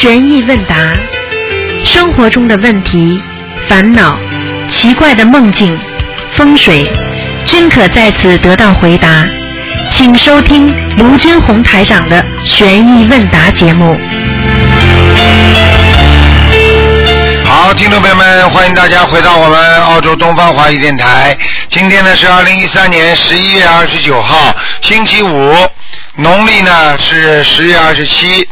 悬疑问答，生活中的问题、烦恼、奇怪的梦境、风水，均可在此得到回答。请收听卢军红台长的悬疑问答节目。好，听众朋友们，欢迎大家回到我们澳洲东方华语电台。今天呢是二零一三年十一月二十九号，星期五，农历呢是十月二十七。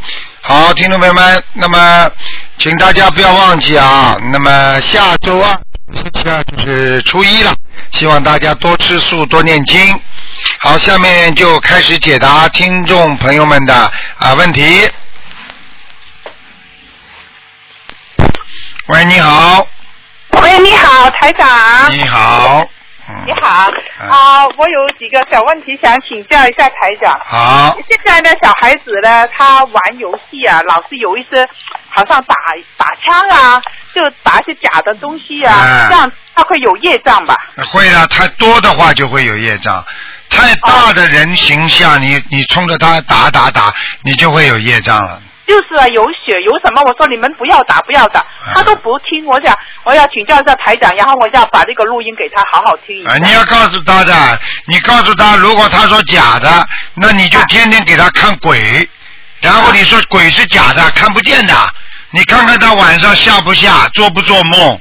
好，听众朋友们，那么请大家不要忘记啊，那么下周二星期二就是初一了，希望大家多吃素，多念经。好，下面就开始解答听众朋友们的啊问题。喂，你好，喂，你好，台长。你好，嗯，你好啊、我有几个小问题想请教一下台长。好，现在呢，小孩子呢，他玩游戏啊，老是有一些好像打打枪啊，就打一些假的东西啊，哎这样他会有业障吧？会啊，太多的话就会有业障。太大的人形象，你你冲着他打打打，你就会有业障了。就是啊，有血有什么？我说你们不要打，不要打，哎他都不听。我想我要请教一下台长，然后我要把这个录音给他好好听一下。啊，你要告诉他的，你告诉他，如果他说假的，那你就天天给他看鬼，然后你说鬼是假的，看不见的，你看看他晚上下不下，做不做梦，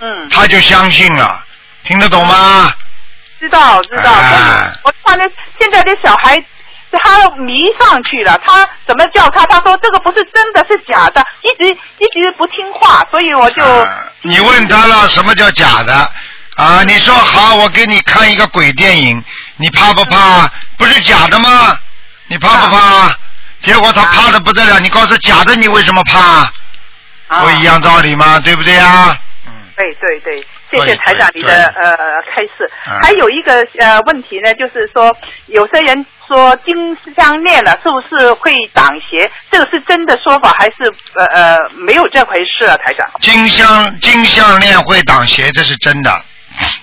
嗯，他就相信了，听得懂吗？知道知道。哎我看那现在的小孩。他迷上去了，他怎么叫他？他说这个不是真的，是假的，一直一直不听话，所以我就、啊你问他了，什么叫假的？啊，你说好，我给你看一个鬼电影，你怕不怕？不是假的吗？你怕不怕？结果他怕的不得了，你告诉假的，你为什么怕？啊不一样道理吗？对不对呀？嗯，对对对，谢谢台长你的呃开示嗯。还有一个呃问题呢，就是说有些人说金项链了，是不是会挡邪？这个是真的说法，还是呃呃没有这回事啊？台长，金项金项链会挡邪，这是真的。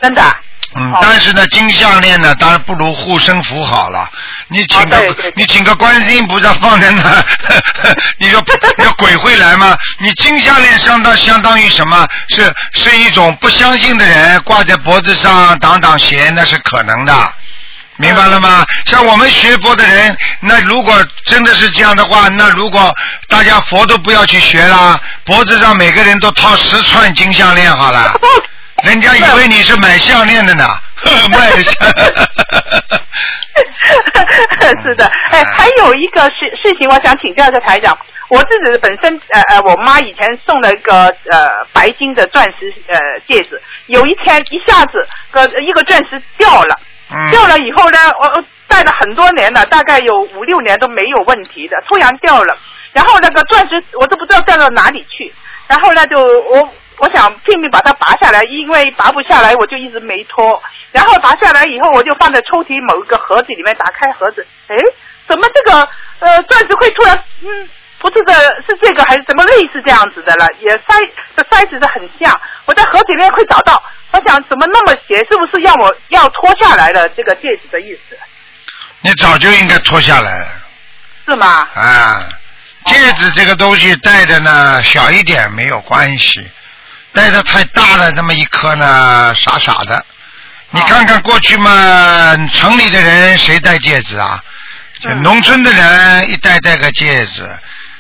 真的啊？嗯哦，但是呢，金项链呢，当然不如护身符好了。你请个、哦对对对你请个观世音菩萨放在那，你说 你说鬼会来吗？你金项链相当相当于什么？是是一种不相信的人挂在脖子上挡挡邪，那是可能的。明白了吗？像我们学佛的人，那如果真的是这样的话，那如果大家佛都不要去学啦，脖子上每个人都套十串金项链好了。人家以为你是买项链的呢，卖项。是的，哎，还有一个事事情，我想请教一下台长。我自己本身呃呃，我妈以前送了一个呃白金的钻石呃戒指，有一天一下子个一个钻石掉了，嗯。掉了以后呢，我我戴了很多年了，大概有五六年都没有问题的，突然掉了，然后那个钻石我都不知道掉到哪里去，然后呢就我我想拼命把它拔下来，因为拔不下来我就一直没脱，然后拔下来以后我就放在抽屉某一个盒子里面，打开盒子，哎，怎么这个呃钻石会突然嗯。不是的，是这个还是怎么类似这样子的了？也塞这塞子是很像，我在盒子里面会找到。我想怎么那么邪？是不是要我要脱下来的这个戒指的意思？你早就应该脱下来是吗？啊！戒指这个东西戴着呢小一点没有关系，戴的太大了那么一颗呢傻傻的。你看看过去嘛，城里的人谁戴戒指啊？农村的人一戴戴个戒指，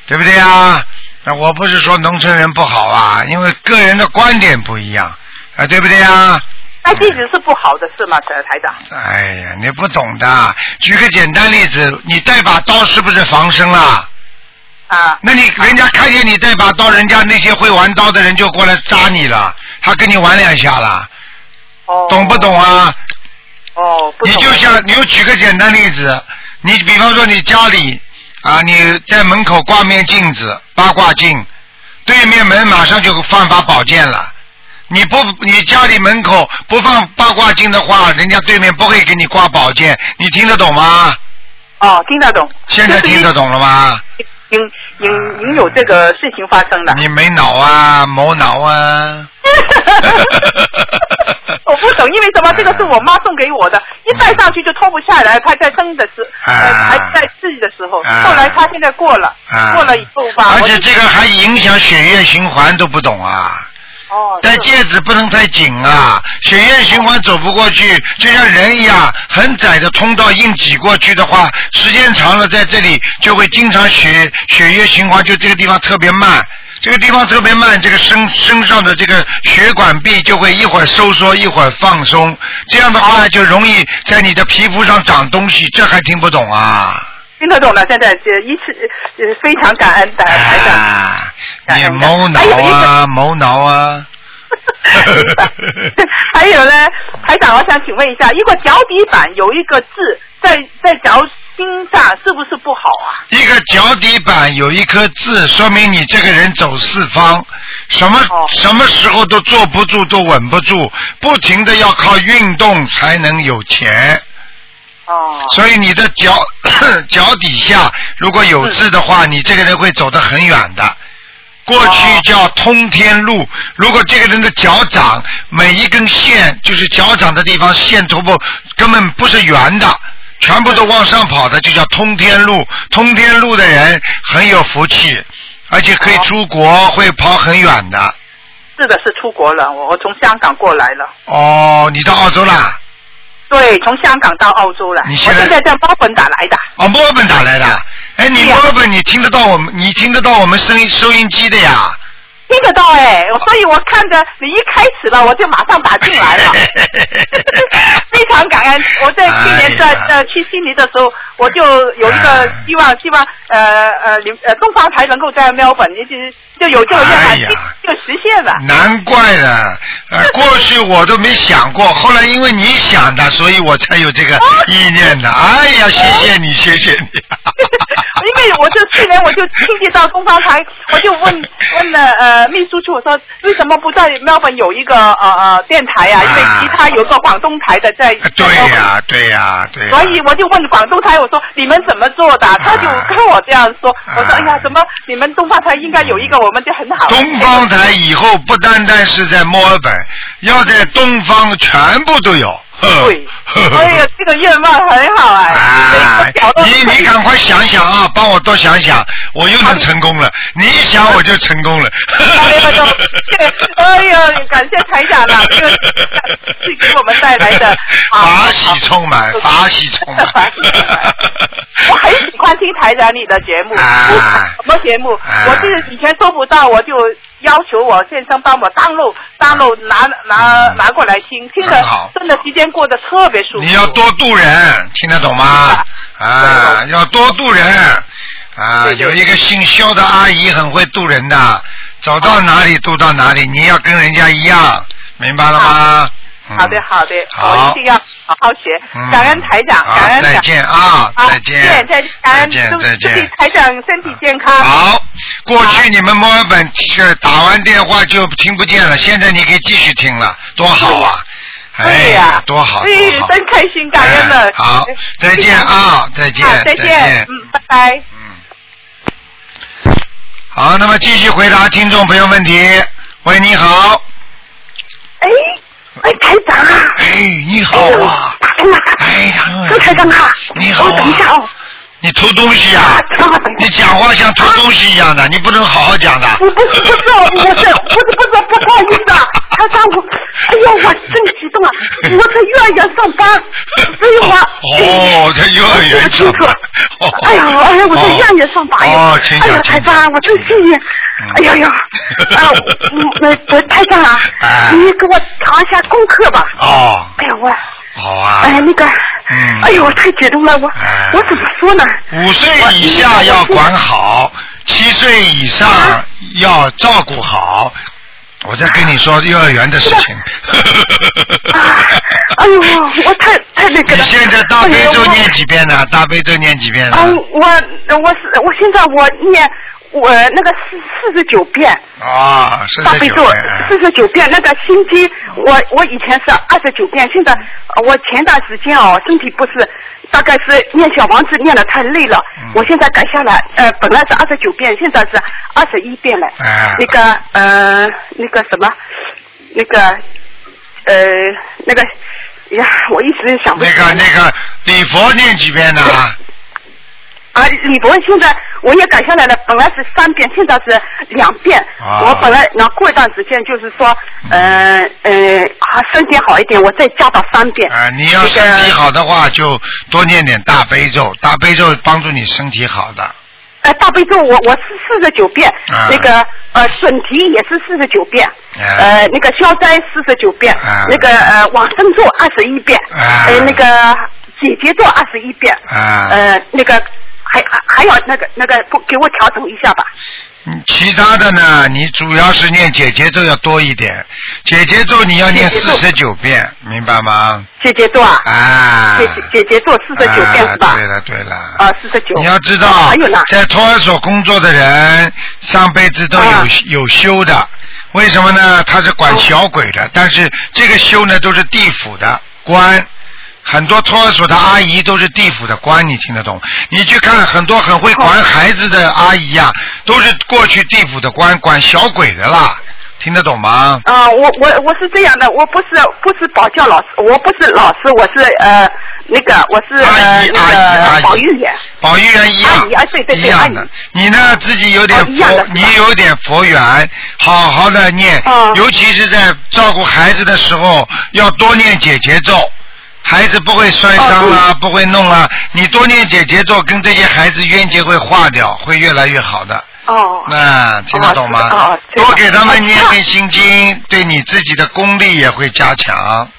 对不对啊？那我不是说农村人不好啊，因为个人的观点不一样啊，对不对啊？戴戒指是不好的事吗，台台长？哎呀，你不懂的。举个简单例子，你带把刀是不是防身啦？啊，那你人家看见你带把刀，人家那些会玩刀的人就过来扎你了，他跟你玩两下了，哦，懂不懂啊？哦，不懂你就像你就举个简单例子，你比方说你家里啊，你在门口挂面镜子，八卦镜，对面门马上就放把宝剑了。你不，你家里门口不放八卦镜的话，人家对面不会给你挂宝剑，你听得懂吗？哦，听得懂。现在听得懂了吗？应应应有这个事情发生的。你没脑啊，没脑啊！我不懂，因为什么？这个是我妈送给我的，一戴上去就脱不下来。她在生的时，还在治的时候，啊后来她现在过了，啊过了以后吧，而且这个还影响血液循环，都不懂啊。戴戒指不能太紧啊，血液循环走不过去，就像人一样，很窄的通道硬挤过去的话，时间长了在这里就会经常血血液循环就这个地方特别慢，这个地方特别慢，这个身身上的这个血管壁就会一会儿收缩一会儿放松，这样的话就容易在你的皮肤上长东西，这还听不懂啊？听得懂了。现在这一次呃非常感恩的台长。啊，你感恩谋脑还有一啊，谋挠啊。还有 呢，台长，我想请问一下，如果脚底板有一个痣在在脚心上，是不是不好啊？一个脚底板有一颗痣，说明你这个人走四方，什么、哦什么时候都坐不住，都稳不住，不停的要靠运动才能有钱。哦，所以你的脚 脚底下如果有痣的话，你这个人会走得很远的。过去叫通天路，如果这个人的脚掌每一根线，就是脚掌的地方线头部根本不是圆的，全部都往上跑的，就叫通天路。通天路的人很有福气，而且可以出国，会跑很远的。是的，是出国了，我我从香港过来了。哦，你到澳洲啦？对，从香港到澳洲来。你现在我现在在墨尔本打来的。哦，墨尔本打来的。哎，你墨尔本你听得到我们，你听得到我们声音收音机的呀？听得到哎，所以我看着你一开始了，我就马上打进来了，非常感恩。我在去年在、哎呀呃去悉尼的时候，我就有一个哎希望，希望呃呃你呃东方台能够在墨尔本，也就是就有这个愿望，哎就就实现了。难怪呢，呃，过去我都没想过，后来因为你想的，所以我才有这个意念的。哎呀，谢谢你，谢谢你。因为我就去年我就亲戚到东方台，我就问 问了呃秘书处，我说为什么不在墨尔本有一个呃呃电台啊？因为其他有个广东台的在。对呀、对呀、对呀、所以我就问广东台，我说你们怎么做的？他就跟我这样说，我说啊哎呀，怎么你们东方台应该有一个，我们就很好。东方台以后不单单是在墨尔本，要在东方全部都有。对，哎呀，这个愿望很好哎，你你赶快想想啊，帮我多想想，我又能成功了。你一想我就成功了。哎呀，感谢台长了，这个是给我们带来的 啊法喜充满，法喜充满。我很喜欢听台长你的节目，啊什么节目？啊我是以前做不到，我就要求我先生帮我 download download 拿拿嗯拿过来听，听的真的时间过得特别舒服。你要多度人，听得懂吗？啊，要多度人。啊，对对有一个姓肖的阿姨很会渡人的，走到哪里渡到哪里，你要跟人家一样，明白了吗？嗯好的好的，好我一定要好好学嗯。感恩台长，感恩再见啊好再见再见，感恩再见祝再见祝台长身体健康。好，过去你们墨尔本是打完电话就听不见了，现在你可以继续听了，多好啊！对哎呀，多好，哎！真开心，感恩了哎。好，再见啊，再见好，，再见见，嗯，拜拜。嗯，好，那么继续回答听众朋友问题。喂，你好，哎，喂，台长啊！哎，你好啊，打通了！哎，唐文周台长啊！你好哦，等一下啊，哦。你偷东西啊你讲话像偷东西一样的，你不能好好讲的。我不是不是，我是不是不是不不好意思啊，台长我，哎呀我真激动啊！我在幼儿园上班，所以我哦，在幼儿园上班。哦哎呀哎呀，我在幼儿园上班哎呀，讲，请讲。台长，我真幸运。哎呀呀，啊，嗯，那那台长啊哎，你给我查一下功课吧。哦，哎呀我，好啊。哎那个，嗯哎呦我太激动了，我哎我怎么说呢？五岁以下要管好，七岁以上要照顾好。我在跟你说幼儿园的事情。啊，哎呦，我太太那个了。你现在大悲咒念几遍呢？大悲咒念几遍呢？嗯，我我是我现在我念我那个四四十九遍啊，四大悲咒十九遍。四十九遍，那个心经我我以前是二十九遍，现在呃我前段时间哦身体不是，大概是念小王子念的太累了，嗯我现在改下来，呃本来是二十九遍，现在是二十一遍了。哎那个呃那个什么那个呃那个呀，我一直想不那。个那个礼佛念几遍呢？啊，李博现在我也改下来了，本来是三遍，现在是两遍。啊我本来那过一段时间就是说，呃呃，啊身体好一点，我再加到三遍。啊，你要身体好的话，就多念点大悲咒，大悲咒帮助你身体好的。呃，大悲咒我我是四十九遍，啊那个呃准提也是四十九遍，啊呃那个消灾四十九遍，啊那个呃往生咒二十一遍，啊呃那个姐姐咒二十一遍，啊呃那个还还还有那个那个不给我调整一下吧。嗯其他的呢，你主要是念姐姐咒要多一点，姐姐咒你要念四十九遍，明白吗？姐姐咒啊，啊，姐姐姐姐咒四十九遍啊是吧？对了对了。啊，四十九。你要知道还有呢，在托儿所工作的人，上辈子都有、啊有修的。为什么呢？他是管小鬼的，但是这个修呢都是地府的官。很多托儿所的阿姨都是地府的官，你听得懂？你去看很多很会管孩子的阿姨呀、都是过去地府的官，管小鬼的啦，听得懂吗？啊，我我我是这样的，我不是不是保教老师，我不是老师，我是呃那个我是阿呃姨阿姨那阿姨个保育员。保育员一样，阿姨啊对对对一样的。你呢自己有点佛你有点佛缘，好好的念，哦尤其是在照顾孩子的时候，要多念姐姐咒。孩子不会摔伤啊，不会弄啊，你多念姐姐咒，跟这些孩子冤结会化掉，会越来越好的。哦。那听得懂吗？多给他们念哦念心经，对你自己的功力也会加强。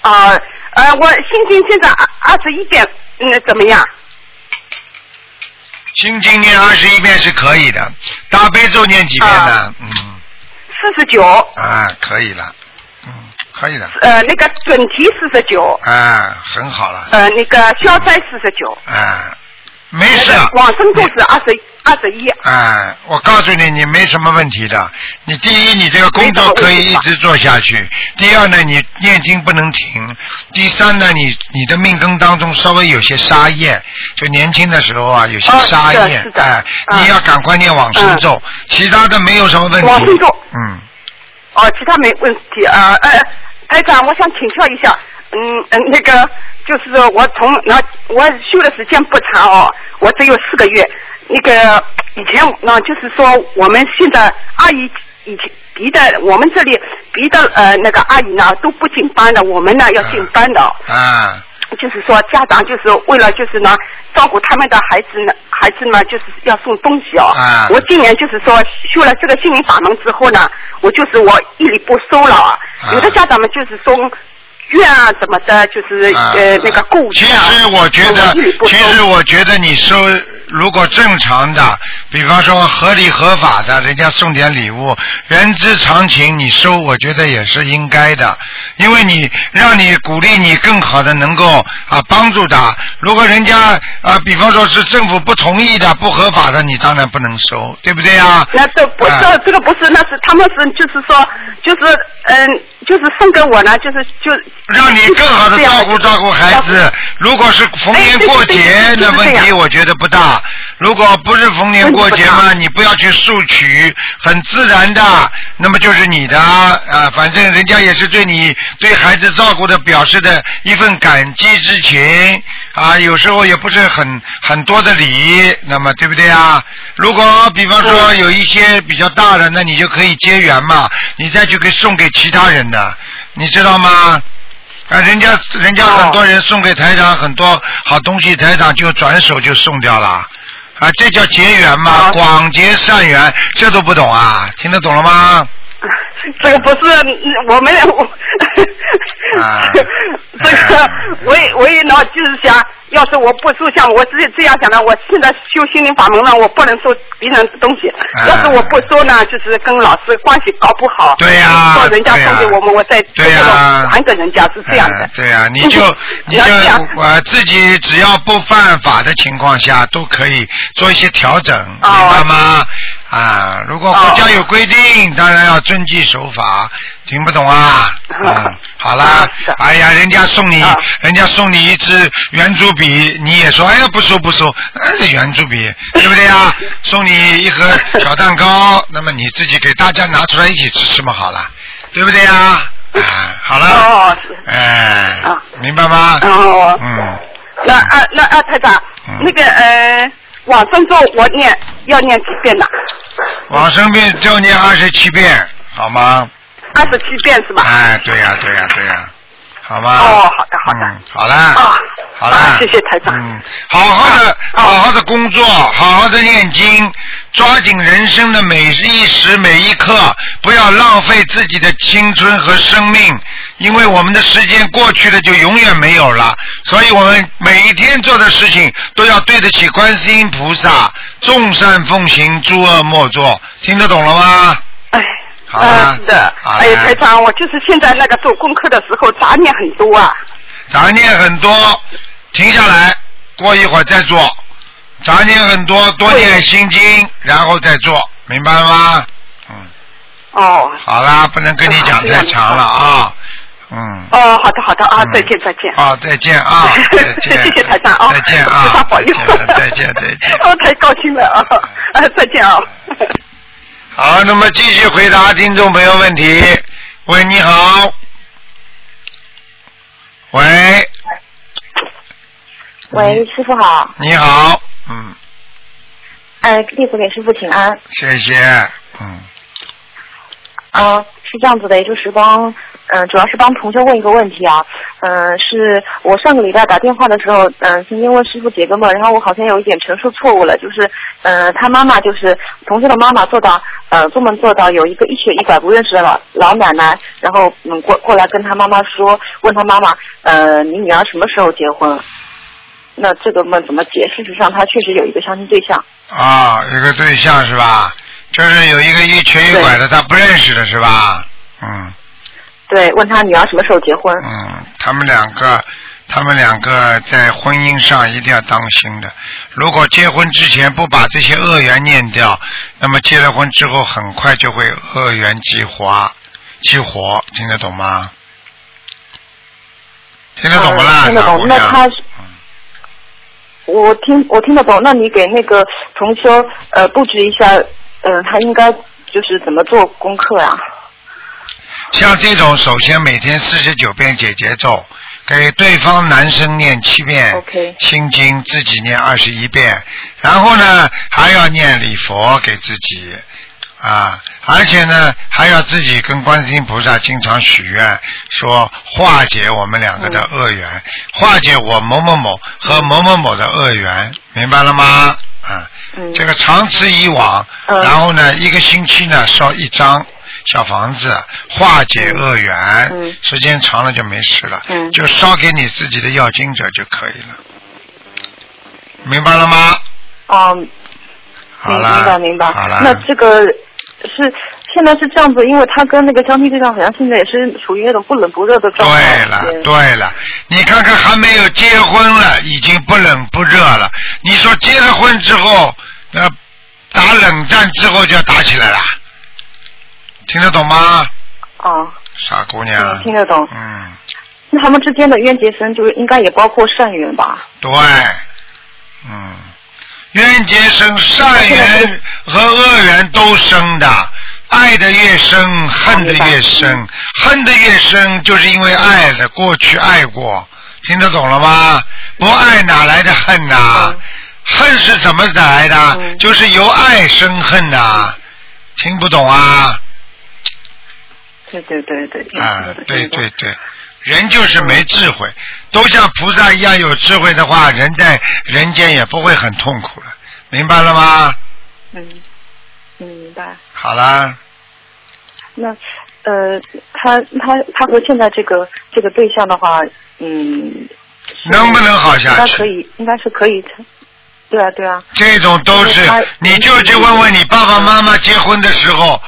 啊呃，我心经现在二二十一遍，嗯，怎么样？心经念二十一遍是可以的，大悲咒念几遍呢？嗯。四十九，啊，可以了，嗯，可以的，呃，那个准提四十九，啊，很好了，呃，那个消灾四十九，啊，没事那个，往生咒是二十二十一。啊，我告诉你，你没什么问题的。你第一，你这个工作可以一直做下去；第二呢，你念经不能停；第三呢，你你的命根当中稍微有些沙业，就年轻的时候啊，有些哦沙业哎，嗯你要赶快念往生咒，其他的没有什么问题。往生咒。嗯，哦，其他没问题啊。呃，台长，我想请教一下，嗯嗯，那个就是我从那我修的时间不长哦，我只有四个月。那个以前呢，就是说我们现在阿姨以前别的我们这里别的呃那个阿姨呢都不进班的，我们呢要进班的哦。啊，就是说家长就是为了就是呢照顾他们的孩子呢，孩子呢就是要送东西哦。啊我今年就是说修了这个心灵法门之后呢，我就是我一礼不收了啊。有的家长们就是送券啊什么的，就是、啊呃那个其。实我觉得其。实我觉得你收如果正常的，比方说合理合法的，人家送点礼物，人之常情，你收，我觉得也是应该的，因为你让你鼓励你更好的能够啊帮助他。如果人家啊，比方说是政府不同意的、不合法的，你当然不能收，对不对呀？那这不是这这个不是，那是他们是就是说就是嗯就是送给我呢，就是就让你更好的照顾照顾孩子。如果是逢年过节哎，对对对那问题我觉得不大。如果不是逢年过节嘛，你不要去索取，很自然的，那么就是你的啊。反正人家也是对你对孩子照顾的表示的一份感激之情啊。有时候也不是很很多的礼，那么对不对啊？如果比方说有一些比较大的，那你就可以结缘嘛，你再去给送给其他人的，你知道吗？啊，人家人家很多人送给台长很多好东西，台长就转手就送掉了，啊，这叫结缘嘛，啊广结善缘，这都不懂啊？听得懂了吗？这个不是我们我，啊 这个 我也我也呢，就是想，要是我不收像我自己这样想的，我现在修心灵法门了，我不能收别人的东西。啊要是我不收呢，就是跟老师关系搞不好。对呀到人家送给我们，我再对呀还给人家是这样的哎。对呀、你就你就我、自己只要不犯法的情况下，都可以做一些调整，哦明白吗？啊，如果国家有规定，当然要遵纪守法。听不懂啊？嗯，好啦啊是，哎呀，人家送你啊，人家送你一支圆珠笔，你也说，哎呀，不收不收，哎，圆珠笔，对不对啊？送你一盒小蛋糕，那么你自己给大家拿出来一起吃吃嘛，好了，对不对啊？啊，好了。哎啊，明白吗？哦。嗯，那啊那啊，太长，嗯那个呃，往生咒我念要念几遍呢？往生遍就念二十七遍，好吗？二十七遍是吧？哎，对呀、对呀、对呀、好吗？哦好的好的嗯，好啦。啊，好啦、啊谢谢台长。嗯，好好的，啊好好的工作，好好的念经，抓紧人生的每一时每一刻，不要浪费自己的青春和生命，因为我们的时间过去了就永远没有了，所以我们每一天做的事情都要对得起观世音菩萨，众善奉行，诸恶莫作，听得懂了吗？哎。好了啊，是的。哎，台长，我就是现在那个做功课的时候杂念很多啊。杂念很多，停下来，过一会儿再做。杂念很多，多念心经，然后再做，明白了吗？嗯，哦。好啦，不能跟你讲太长了啊。嗯。哦，好的好的啊嗯，再见再见。啊，再见啊，再见。谢谢台长啊，再见啊，菩萨保佑。再见再见。哦太高兴了啊！啊，再见啊。好，那么继续回答听众朋友问题。喂，你好。喂，喂，师傅好，你好，嗯，哎，弟子给师傅请安。谢谢，嗯，啊、是这样子的，也就是帮，嗯、主要是帮同学问一个问题啊，嗯、是我上个礼拜打电话的时候，嗯、曾经问师傅解个梦，然后我好像有一点陈述错误了，就是，嗯、他妈妈就是同学的妈妈做到，呃，做梦做到有一个一瘸一拐不认识的老老奶奶，然后嗯过过来跟他妈妈说，问他妈妈，呃，你女儿什么时候结婚？那这个梦怎么解？事实上，他确实有一个相亲对象。啊，有个对象是吧？就是有一个一瘸一拐的，他不认识的是吧？嗯对，问他女儿什么时候结婚？嗯，他们两个，他们两个在婚姻上一定要当心的。如果结婚之前不把这些恶缘念掉，那么结了婚之后很快就会恶缘激活，激活，听得懂吗？听得懂不啦？嗯听得懂那他嗯我听我听得懂，那你给那个同修呃布置一下，呃，他应该就是怎么做功课呀、像这种，首先每天四十九遍解结咒，给对方男生念七遍 OK 心经，自己念二十一遍，然后呢还要念礼佛给自己啊，而且呢还要自己跟观世音菩萨经常许愿，说化解我们两个的恶缘，化解我某某某和某某某的恶缘，明白了吗？啊，嗯这个长此以往，嗯然后呢一个星期呢烧一张。小房子化解恶缘，嗯时间长了就没事了，嗯就烧给你自己的要经者就可以了，明白了吗？哦、明好了，明白明白。好了，那这个是现在是这样子，因为他跟那个相亲对象好像现在也是属于那种不冷不热的状态。对了，对了，你看看还没有结婚了，已经不冷不热了。你说结了婚之后，那打冷战之后就要打起来了，听得懂吗？哦，傻姑娘嗯，，听得懂。嗯，那他们之间的冤结生，就是应该也包括善缘吧？对，嗯，冤结生，善缘和恶缘都生的。爱的越深，恨的越深，恨的越深，就是因为爱的，过去爱过，听得懂了吗？不爱哪来的恨呐、嗯恨是怎么来的？嗯就是由爱生恨呐、听不懂啊？对对对对。听啊，对对对，人就是没智慧，都像菩萨一样有智慧的话，人在人间也不会很痛苦了，明白了吗？嗯嗯，明白。好啦，那呃，他他他和现在这个这个对象的话，嗯，能不能好下去应该可以，应该是可以。对啊，对啊，这种都是你就去问问你爸爸妈妈结婚的时候，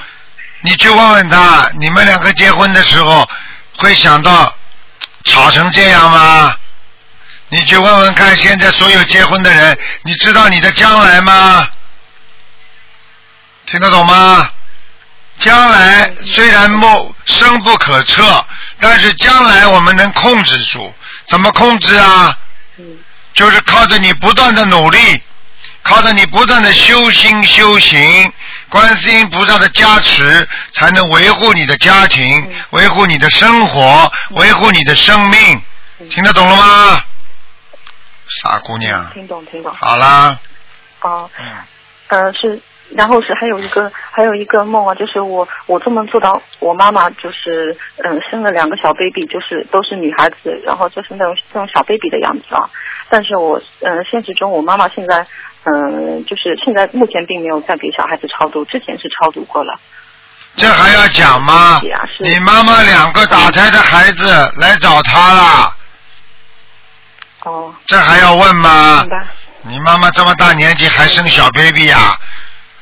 你去问问他，你们两个结婚的时候会想到吵成这样吗？你去问问看，现在所有结婚的人，你知道你的将来吗？听得懂吗？将来虽然莫深不可测，但是将来我们能控制住。怎么控制啊？就是靠着你不断的努力，靠着你不断的修心修行，观世音菩萨的加持，才能维护你的家庭，维护你的生活，维护你的生命。听得懂了吗？傻姑娘。听懂听懂。好啦。哦。嗯。呃是，然后是还有一个还有一个梦啊，就是我我做梦做到我妈妈就是嗯生了两个小 baby，就是都是女孩子，然后就是那种那种小 baby 的样子啊。但是我嗯现实中我妈妈现在嗯就是现在目前并没有在给小孩子超度，之前是超度过了。这还要讲吗？你妈妈两个打胎的孩子来找她了。哦。这还要问吗？你妈妈这么大年纪还生小 baby 呀？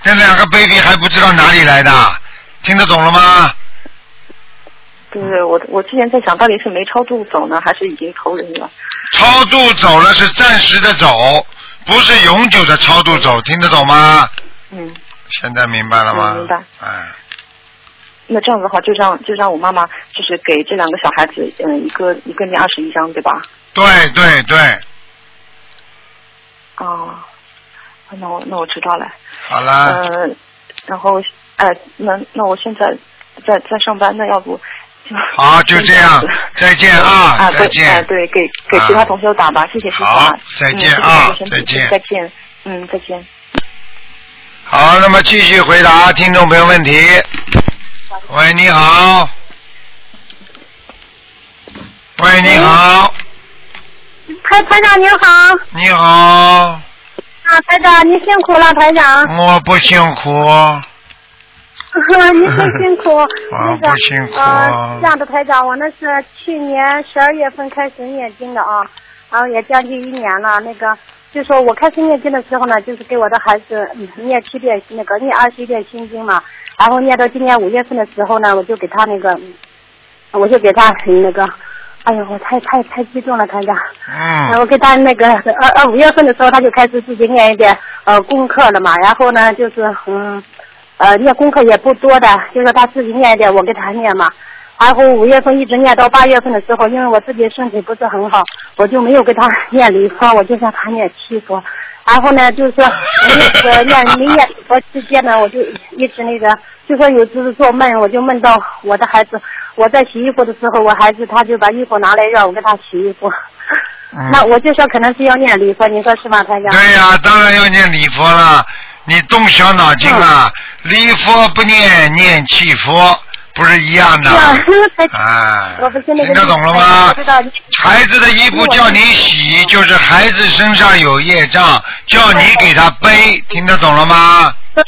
这两个 baby 还不知道哪里来的，听得懂了吗？对对，我我之前在想到底是没超度走呢，还是已经投人了？超度走了是暂时的走，不是永久的超度走，听得懂吗？嗯。现在明白了吗？明白。哎。那这样子的话，就让就让我妈妈就是给这两个小孩子，嗯，一个一个念二十一张，对吧？对对对。哦，那我那我知道了。好了。嗯，然后哎，那那我现在在在上班，那要不就好就这样，再见啊，啊再见。哎，对，给给其他同学打吧，谢谢师傅。好，再见啊，再见。再见，嗯，再见。好，那么继续回答听众朋友问题。喂，你好。喂，你好。台台长您好。你好。啊，台长，您辛苦了，台长。我不辛苦。您很辛苦。我不辛苦。呃，这样的台长，我那是去年十二月份开始念经的啊，然后也将近一年了。那个，就说我开始念经的时候呢，就是给我的孩子念七遍那个念二十一遍心经嘛，然后念到今年五月份的时候呢，我就给他那个，我就给他那个。哎呦，我太太太激动了，团长。嗯。我给他那个二二五月份的时候，他就开始自己念一点呃功课了嘛。然后呢，就是嗯呃念功课也不多的，就是他自己念一点，我给他念嘛。然后五月份一直念到八月份的时候，因为我自己身体不是很好，我就没有给他 念礼佛，我就让他念七佛。然后呢，就是说那个 念没念礼佛期间呢，我就一直那个。就说有次做梦，我就梦到我的孩子，我在洗衣服的时候，我孩子他就把衣服拿来让我给他洗衣服。那我就说可能是要念礼佛，你说是吗，台长？对呀，当然要念礼佛了。你动小脑筋啊，礼佛不念，念气佛不是一样的？啊，听得懂了吗？孩子的衣服叫你洗，就是孩子身上有业障，叫你给他背，听得懂了吗？对。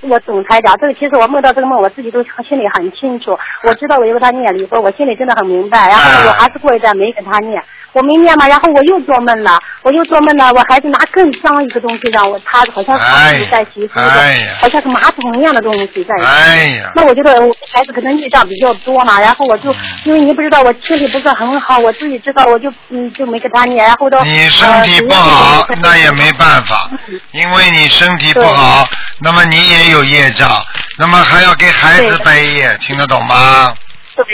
我总裁讲，这个其实我梦到这个梦，我自己都心里很清楚。我知道我要给他念离婚，我心里真的很明白。然后呢，我还是过一段没给他念，我没念嘛。然后我又做梦了，我又做梦了，我孩子拿更脏一个东西让我，他好像是在洗衣服，好像是马桶一样的东西在。哎呀！那我觉得我孩子可能孽障比较多嘛，然后我就因为你不知道我身体不是很好，我自己知道，我就嗯就没给他念。然后到你身体不好，那也没办法，因为你身体不好，那么你也。有业障，那么还要给孩子背业，听得懂吗？对，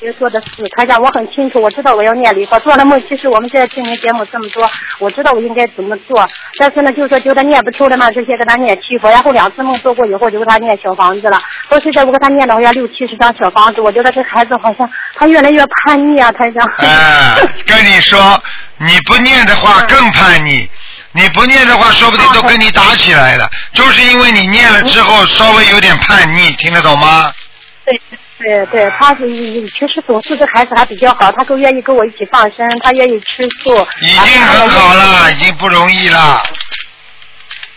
您说的是，台长，我很清楚，我知道我要念礼佛。做了梦，其实我们现在听您节目这么多，我知道我应该怎么做。但是呢，就是说觉得念不出的嘛，就先给他念七佛，然后两次梦做过以后，就给他念小房子了。到现在我给他念了好像六七十张小房子，我觉得这孩子好像他越来越叛逆啊，台长。哎，跟你说，你不念的话 更叛逆。你不念的话，说不定都跟你打起来了。就是因为你念了之后稍微有点叛逆，听得懂吗？对对对，他是其实总是这孩子还比较好，他都愿意跟我一起放生，他愿意吃素。已经很好了，已经不容易了。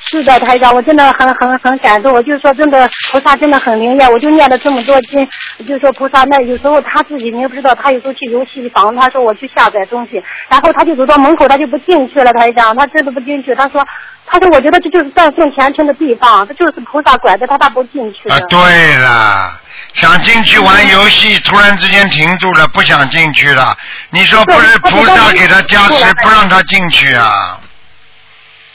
是的，台长，我真的很很很感动。我就说，真的菩萨真的很灵验。我就念了这么多经，就说菩萨那有时候他自己你也不知道，他有时候去游戏房，他说我去下载东西，然后他就走到门口，他就不进去了。台长，他真的不进去。他说，他说我觉得这就是断送前程的地方，这就是菩萨拐着他，他不进去。啊，对了，想进去玩游戏，突然之间停住了，不想进去了。你说不是菩萨给他加持，不让他进去啊？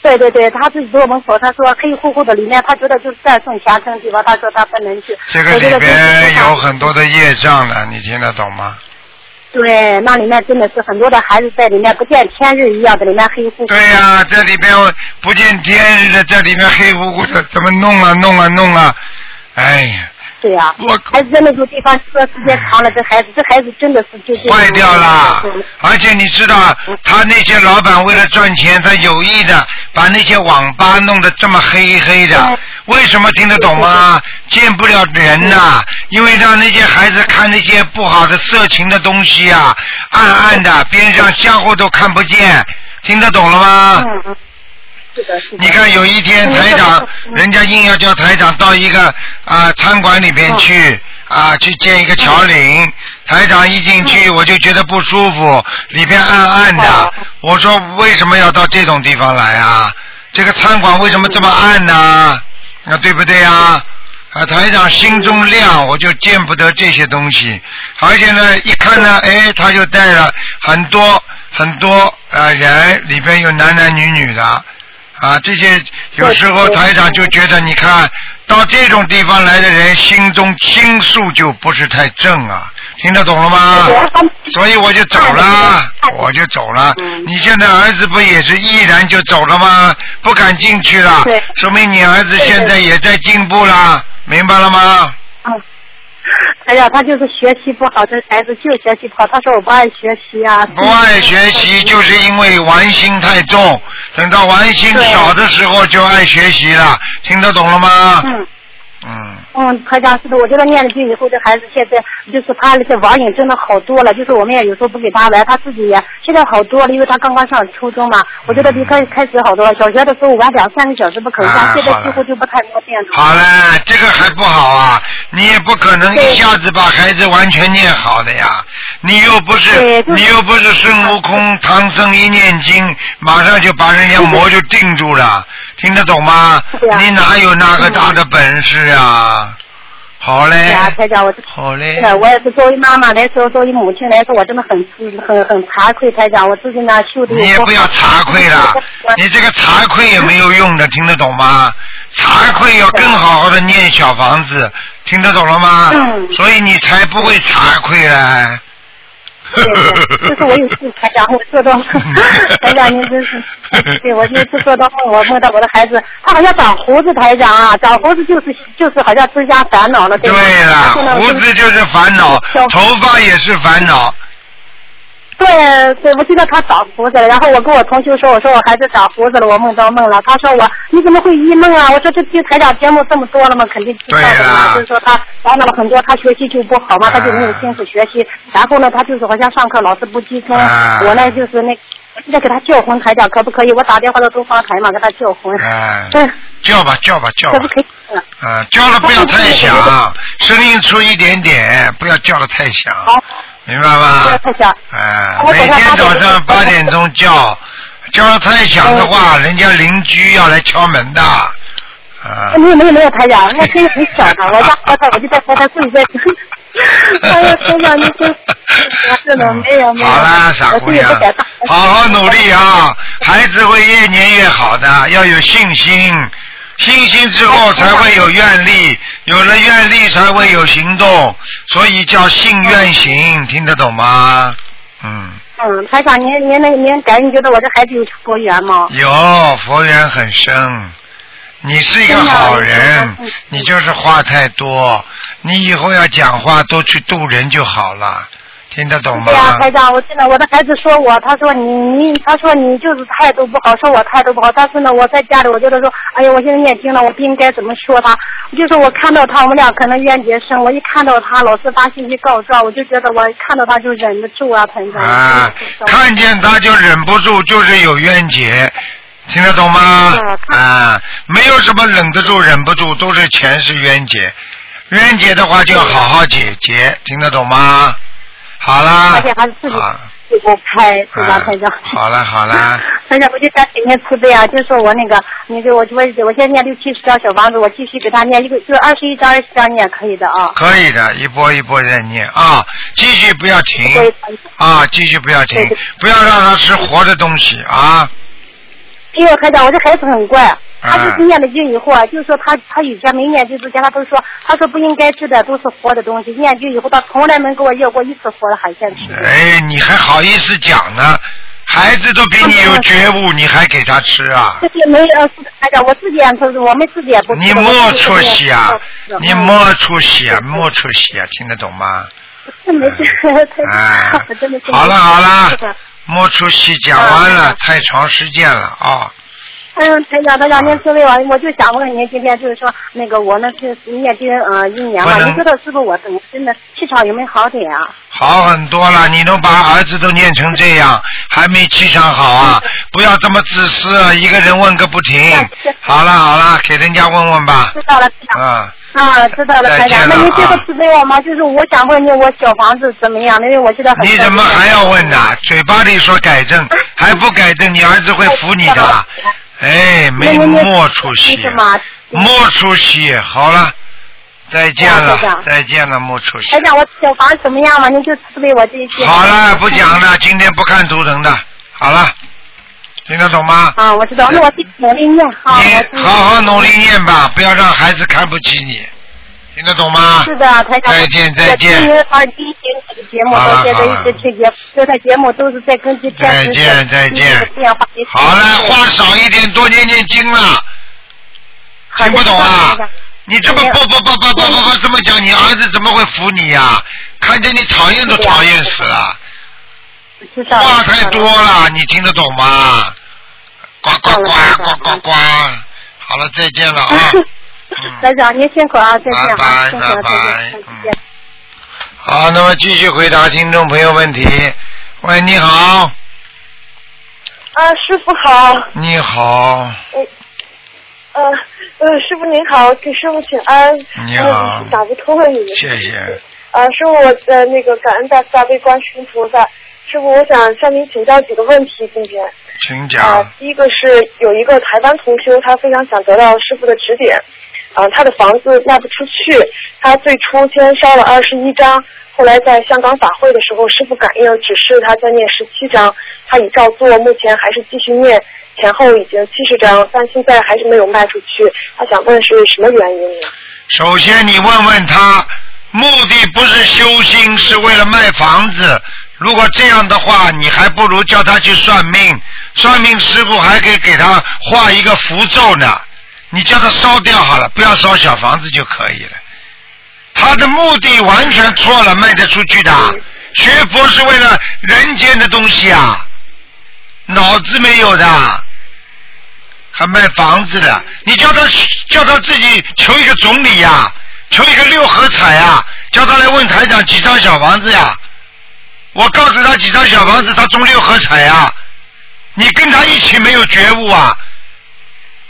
对对对，他自己做门口，他说黑乎乎的里面，他觉得就是在送虔诚地方，他说他不能去。这个里边有很多的业障的，你听得懂吗？对，那里面真的是很多的孩子在里面不见天日一样的，里面黑乎乎。对呀、这里边不见天日的，这里面黑乎乎的，怎么弄啊弄啊弄啊？哎呀，对呀、我孩子在那种地方住的时间长了，这孩子这孩子真的是就坏掉了。而且你知道，他那些老板为了赚钱，他有意的把那些网吧弄得这么黑黑的。为什么听得懂吗？见不了人呐、因为让那些孩子看那些不好的色情的东西啊，暗暗的，边上相互都看不见，听得懂了吗？是的，是的。你看有一天台长，人家硬要叫台长到一个啊、餐馆里边去啊、去见一个桥领，台长一进去我就觉得不舒服，里边暗暗的。我说为什么要到这种地方来啊？这个餐馆为什么这么暗呢？那对不对啊？啊，台长心中亮，我就见不得这些东西。而且呢，一看呢，哎，他就带了很多很多呃人，里边有男男女女的。啊，这些有时候台长就觉得，你看到这种地方来的人，心中心术就不是太正啊，听得懂了吗？所以我就走了，我就走了。你现在儿子不也是毅然就走了吗？不敢进去了，说明你儿子现在也在进步了，明白了吗？哎呀，他就是学习不好，这孩子就学习不好。他说我不爱学习啊。不爱学习就是因为玩心太重，等到玩心少的时候就爱学习了，听得懂了吗？嗯嗯，嗯，台长是的，我觉得念了经以后，这孩子现在就是他那些网瘾真的好多了。就是我们也有时候不给他玩，他自己也现在好多了，因为他刚刚上初中嘛。我觉得比开开始好多了。小学的时候玩两三个小时不肯啊上，现在几乎就不太摸电脑。好了，这个还不好啊，你也不可能一下子把孩子完全念好的呀。你又不是就是你又不是孙悟空，唐僧一念经，马上就把人家魔就定住了，听得懂吗？你哪有那个大的本事啊？好嘞对，呀，台长，我好嘞我也是作为妈妈来说，作为母亲来说，我真的很很很惭愧，台长，我自己呢修的你也不要惭愧了，你这个惭愧也没有用的，听得懂吗？惭愧要更好好的念小房子，听得懂了吗？嗯所以你才不会惭愧了。对对，就是我有次台长，我做到，台长您真是，对我有一次做到梦，我梦到我的孩子，他好像长胡子，台长啊，长胡子就是就是好像增加烦恼了，对吧？然了胡子就是烦恼，头发也是烦恼。对对，我记得他长胡子了，然后我跟我同学说，我说我孩子长胡子了，我梦到梦了。他说我你怎么会一梦啊？我说这听台长节目这么多了嘛？肯定知道的嘛。就是说他烦恼了很多，他学习就不好嘛，他就没有啊心思学习。然后呢，他就是好像上课老是不集中。啊我呢就是那，我现在给他叫魂，台长可不可以？我打电话到东方台嘛，给他叫魂。哎，对，叫吧叫吧叫吧可不，可以？嗯，叫了不要太响，声音出一点点，不要叫的太响，好，明白不要？太响。哎，我每天早上八点钟叫，叫的太响的话，人家邻居要来敲门的。啊，没有没有没有，台长，那声音很小的，我家和他，我 就在和他跪在。哎呀，台长，你真是的，没有没有。好啦，傻姑娘好好努力啊！孩子会越年越好的，要有信心，信心之后才会有愿力，有了愿力才会有行动，所以叫信愿行，听得懂吗？嗯，嗯，台长，您您那您感觉觉得我这孩子有佛缘吗？有佛缘很深，你是一个好人，你就是话太多，你以后要讲话多去度人就好了，听得懂吗对？呀，台长，我真的，我的孩子说我，他说你你，他说你就是态度不好，说我态度不好。但是呢，我在家里，我觉得说，哎呀，我现在念经了，我不应该怎么说他。我就说我看到他，我们俩可能冤结深。我一看到他，老是发信息告状，我就觉得我看到他就忍不住啊，台长。啊，看见他就忍不住，就是有冤结，听得懂吗？啊，没有什么忍得住、忍不住，都是前世冤结。冤结的话就要好好解决，听得懂吗？好啦。而且还是自己啊自己拍，是吧，啊台长？好啦好啦，台长，我就想请您慈悲啊，就说我那个，你给我我我先念六七十张小房子，我继续给他念一个，就二十一张二十张念可以的啊。可以的，一波一波在念啊，继续不要停。对。啊，继续不要停。不要让他吃活的东西啊。因为台长，我这孩子很乖，啊他就是念了经以后啊，就是说他他以前没念经之前，他都说他说不应该吃的都是活的东西，念经以后他从来没给我要过一次活的海鲜吃。哎，你还好意思讲呢？孩子都比你有觉悟，你还给他吃啊？这些没呃，是台长，我自己也是，我们自己也不。你没出息啊！你嗯没出息啊！没出息啊！听得懂吗？是没事，台哎真的是好了好了是的没出息讲完了啊，太长时间了啊！嗯，台长，台长，您慈悲我，我就想问您，今天就是说，那个我呢是念经呃一年了，您知道师傅我整个身的气场有没有好点啊？好很多了，你能把儿子都念成这样，还没气场好啊！不要这么自私，啊，一个人问个不停。好了好了，给人家问问吧知。道了，台长。啊，啊，知道了，台长。那您最后啊慈悲我吗？就是我想问你，我小房子怎么样？因为我现在很。你怎么还要问呢？嘴巴里说改正，还不改正，你儿子会服你的。哎，没那您没出息，是吗？没出息。好了，再见了再见了，莫出息台。长，我小房子怎么样嘛？您就慈悲我这一些。好了，不讲了，今天不看图腾的。好了，听得懂吗？啊，我知道，那我自己努力念哈。我自己你好好努力念吧，不要让孩子看不起你，听得懂吗？是的，台长。再见再见我听您耳机听你的节目，到现在一直听节目，这台节目都是在根据天再见再见变化。好了，话少一点，多念念经了。听不懂啊？你这么不不不不不不不这么讲，你儿子怎么会服你呀、看见你讨厌都讨厌死了，知道了话太多了，你听得懂吗？呱呱呱呱呱呱，好了，再见了啊！台长，您辛苦啊，再见拜啊，拜辛苦了，拜再见，再见。好，那么继续回答听众朋友问题。喂，你好，啊，师傅好，你好，呃呃，师傅您好，给师傅请安。你好呃打不通了你们。谢谢。啊，师傅，我呃那个感恩大慈大悲观世音菩萨。师傅，我想向您请教几个问题，今天。啊请讲。，第一个是有一个台湾同修，他非常想得到师傅的指点。啊，他的房子卖不出去，他最初先烧了二十一张，后来在香港法会的时候，师傅感应指示他再念十七张，他已照做，目前还是继续念，前后已经七十张，但现在还是没有卖出去。他想问是什么原因呢？首先，你问问他，目的不是修心，是为了卖房子。如果这样的话，你还不如叫他去算命，算命师傅还可以给他画一个符咒呢。你叫他烧掉好了，不要烧小房子就可以了。他的目的完全错了，卖得出去的。学佛是为了人间的东西啊，脑子没有的。还卖房子的，你叫他叫他自己求一个总理呀、求一个六合彩呀、叫他来问台长几张小房子呀？我告诉他几张小房子，他中六合彩啊、你跟他一起没有觉悟啊？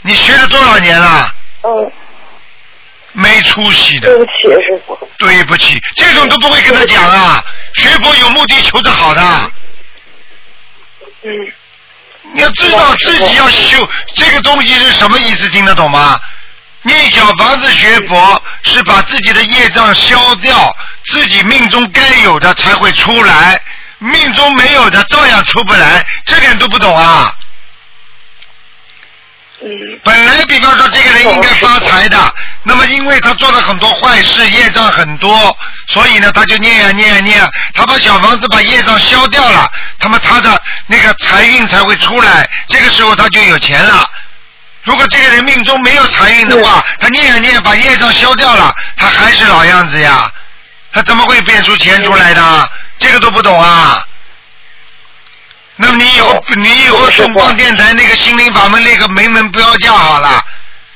你学了多少年了？嗯，没出息的对，不起，师傅。对不起，这种都不会跟他讲啊！学佛有目的，求得好的。嗯，你要知道自己要修这个东西是什么意思，听得懂吗？念小房子学佛是把自己的业障消掉，自己命中该有的才会出来，命中没有的照样出不来，这点都不懂啊！嗯，本来比方说这个人应该发财的，那么因为他做了很多坏事，业障很多，所以呢他就念呀念呀念呀，他把小房子把业障消掉了，那么他的那个财运才会出来，这个时候他就有钱了。如果这个人命中没有财运的话，他念呀念把业障消掉了，他还是老样子呀，他怎么会变出钱出来的？这个都不懂啊！那么你以后你以后东方电台那个心灵法门那个名门标价好了。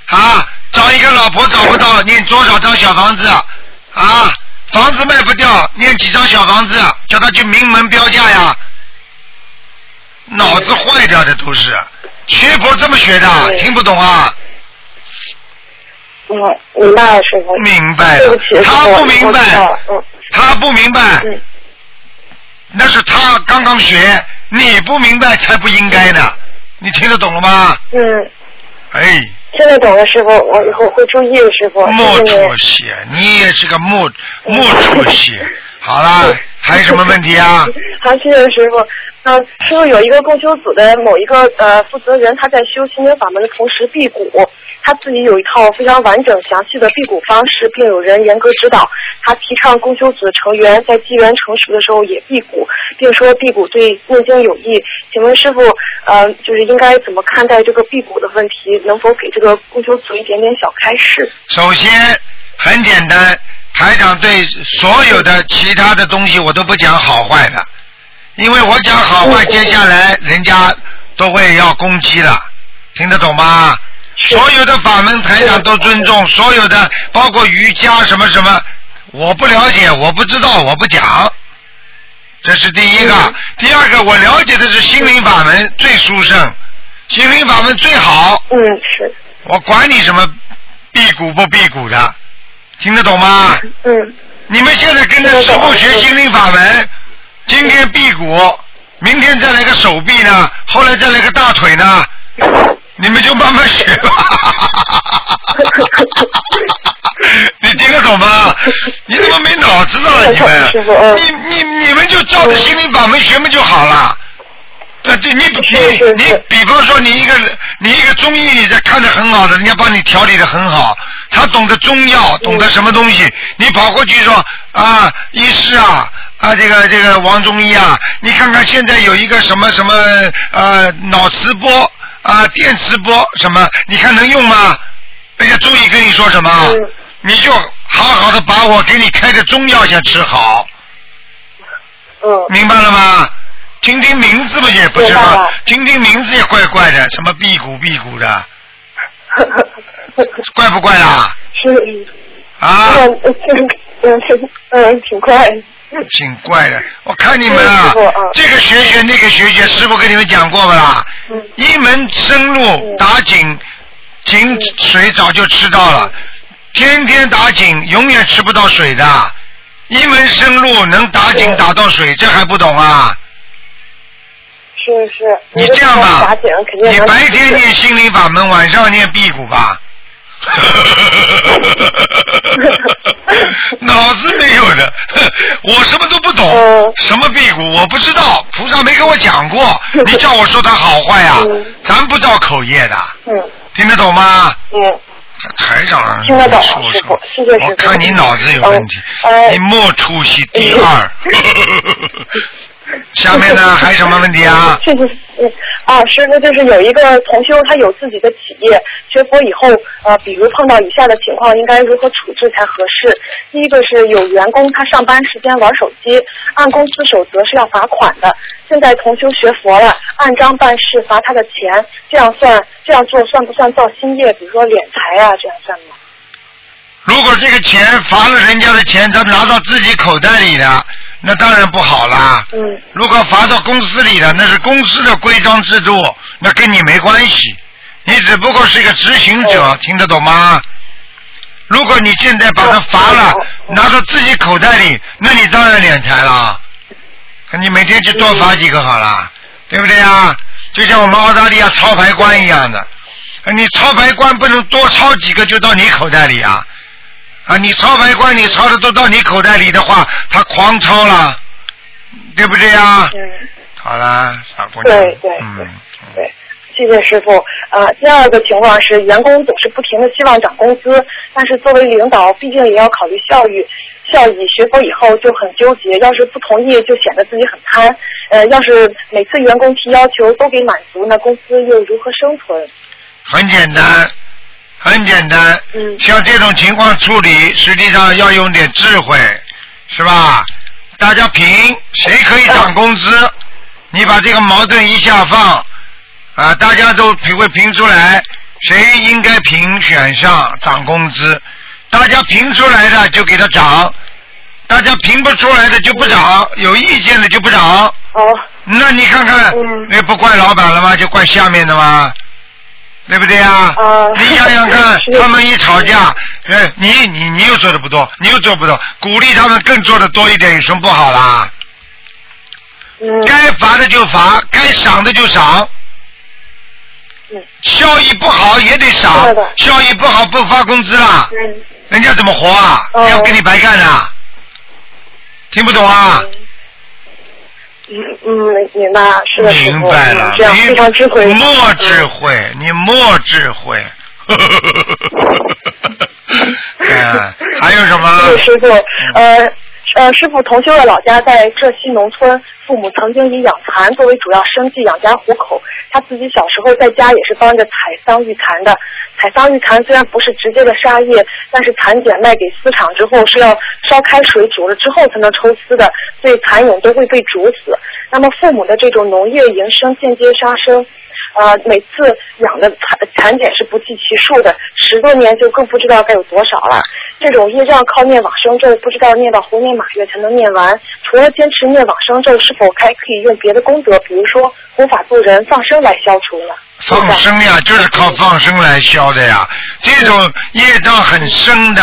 啊，找一个老婆找不到，念多少张小房子。啊？房子卖不掉，念几张小房子，叫他去名门标价呀？脑子坏掉的都是，学佛这么学的，听不懂啊？嗯，明白了，师傅。明白了。他不明白。他不明白，嗯那是他刚刚学，你不明白才不应该呢。你听得懂了吗？嗯，哎，听得懂了，师傅，我以后会注意的，师傅。没谢谢您出息，你也是个莫莫出息。好啦，还有什么问题啊？好，谢谢师傅。师傅有一个共修组的某一个呃负责人，他在修心经法门的同时辟谷，他自己有一套非常完整详细的辟谷方式，并有人严格指导。他提倡共修组的成员在机缘成熟的时候也辟谷，并说辟谷对念经有益。请问师傅，呃，就是应该怎么看待这个辟谷的问题？能否给这个共修组一点点小开示？首先很简单，台长对所有的其他的东西我都不讲好坏的，因为我讲好坏，接下来人家都会要攻击了，听得懂吗？所有的法门台长都尊重，所有的包括瑜伽什么什么，我不了解，我不知道，我不讲。这是第一个，第二个我了解的是心灵法门最殊胜，心灵法门最好。嗯，是。我管你什么辟谷不辟谷的，听得懂吗？嗯。你们现在跟着师傅学心灵法门，今天辟谷，明天再来个手臂呢，后来再来个大腿呢，你们就慢慢学吧。你听得懂吗？你怎么没脑子了？你们，你你你们就照着心灵法门学嘛就好了。呃，对你你你，比方说你一个你一个中医，你在看的很好的，人家帮你调理的很好，他懂得中药，懂得什么东西，你跑过去说啊，医师啊啊，这个这个王中医啊，你看看现在有一个什么什么呃脑磁波啊电磁波什么，你看能用吗？人家中医跟你说什么？你就好好的把我给你开的中药先吃好。嗯。明白了吗？听听名字不也不是吗？听听名字也怪怪的，什么辟谷辟谷的，怪不怪啦？是。啊。嗯嗯嗯，挺怪。挺怪的，我看你们啊，这个学学那个学学，师傅跟你们讲过不啦？一门深入打井，井水早就吃到了，天天打井永远吃不到水的。一门深入能打井打到水，这还不懂啊？是是。你这样吧，你白天念心灵法门，晚上念辟谷吧。脑子没有的，我什么都不懂，什么辟谷我不知道，菩萨没跟我讲过，你叫我说他好坏呀？咱不造口业的，听得懂吗？嗯。台长，听得懂，说说，谢谢师傅。我看你脑子有问题，你莫出息第二。下面呢还有什么问题啊？确 实，嗯啊，师傅就是有一个同修，他有自己的企业，学佛以后，呃，比如碰到以下的情况，应该如何处置才合适？第一个是有员工他上班时间玩手机，按公司守则是要罚款的。现在同修学佛了，按章办事罚他的钱，这样算这样做算不算造新业？比如说敛财啊，这样算吗？如果这个钱罚了人家的钱，他拿到自己口袋里的。那当然不好啦。嗯。如果罚到公司里了，那是公司的规章制度，那跟你没关系。你只不过是一个执行者，听得懂吗？如果你现在把他罚了，拿到自己口袋里，那你当然敛财了。你每天就多罚几个好了，对不对啊？就像我们澳大利亚抄牌官一样的，你抄牌官不能多抄几个就到你口袋里啊。啊，你抄牌官，你抄的都到你口袋里的话，他狂抄了，对不对呀？嗯。好啦，傻姑娘。对对对对，谢谢师傅。啊，第二个情况是，员工总是不停的希望涨工资，但是作为领导，毕竟也要考虑效益。效益学佛以后就很纠结，要是不同意，就显得自己很贪。呃，要是每次员工提要求都给满足，那公司又如何生存？很简单。很简单，像这种情况处理，实际上要用点智慧，是吧？大家评谁可以涨工资，你把这个矛盾一下放，啊，大家都评会评出来，谁应该评选上涨工资，大家评出来的就给他涨，大家评不出来的就不涨，有意见的就不涨。哦。那你看看，那不怪老板了吗？就怪下面的吗？对不对呀？你想想看，他们一吵架，哎，你你你又做的不多，你又做不多，鼓励他们更做的多一点，有什么不好啦？该罚的就罚，该赏的就赏。效益不好也得赏，效益不好不发工资啦。人家怎么活啊？要跟你白干啊？听不懂啊？嗯嗯，明白，是的，师傅，明白了嗯，这样你非常智慧。莫智慧，你莫智慧。嗯，还有什么？师傅，呃。呃，师傅同修的老家在浙西农村，父母曾经以养蚕作为主要生计养家糊口。他自己小时候在家也是帮着采桑育蚕的。采桑育蚕虽然不是直接的杀叶，但是蚕茧卖给丝厂之后是要烧开水煮了之后才能抽丝的，所以蚕蛹都会被煮死。那么父母的这种农业营生间接杀生。呃，每次养的蚕蚕茧是不计其数的，十多年就更不知道该有多少了。这种业障靠念往生咒，不知道念到猴年马月才能念完。除了坚持念往生咒，是否还可以用别的功德，比如说弘法度人、放生来消除呢？放生呀，就是靠放生来消的呀。这种业障很深的，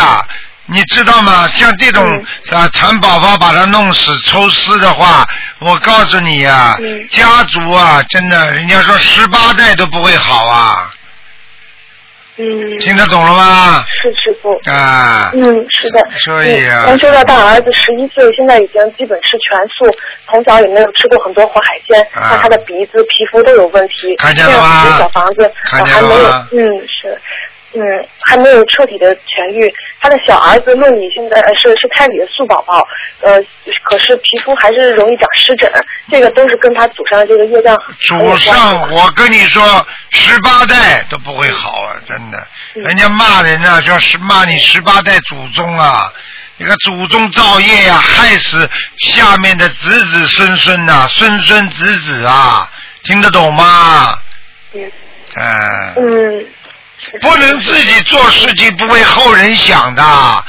你知道吗？像这种啊蚕宝宝把它弄死抽丝的话，我告诉你呀、家族啊，真的，人家说十八代都不会好啊。嗯，听得懂了吗？是师傅。啊，嗯，是的。所以啊嗯同修的大儿子十一岁，现在已经基本吃全素，从小也没有吃过很多活海鲜，啊那他的鼻子、皮肤都有问题。看见了吗小房子还没有见了吗，嗯是。嗯，还没有彻底的痊愈。他的小儿子论理现在呃是是胎里的素宝宝，呃，可是皮肤还是容易长湿疹，这个都是跟他祖上的这个业障祖上，我跟你说，十八代都不会好啊，真的。嗯人家骂人啊，说是骂你十八代祖宗啊，那个祖宗造业呀、害死下面的子子孙孙呐、孙孙子子啊，听得懂吗？嗯嗯。嗯。不能自己做事情不为后人想的，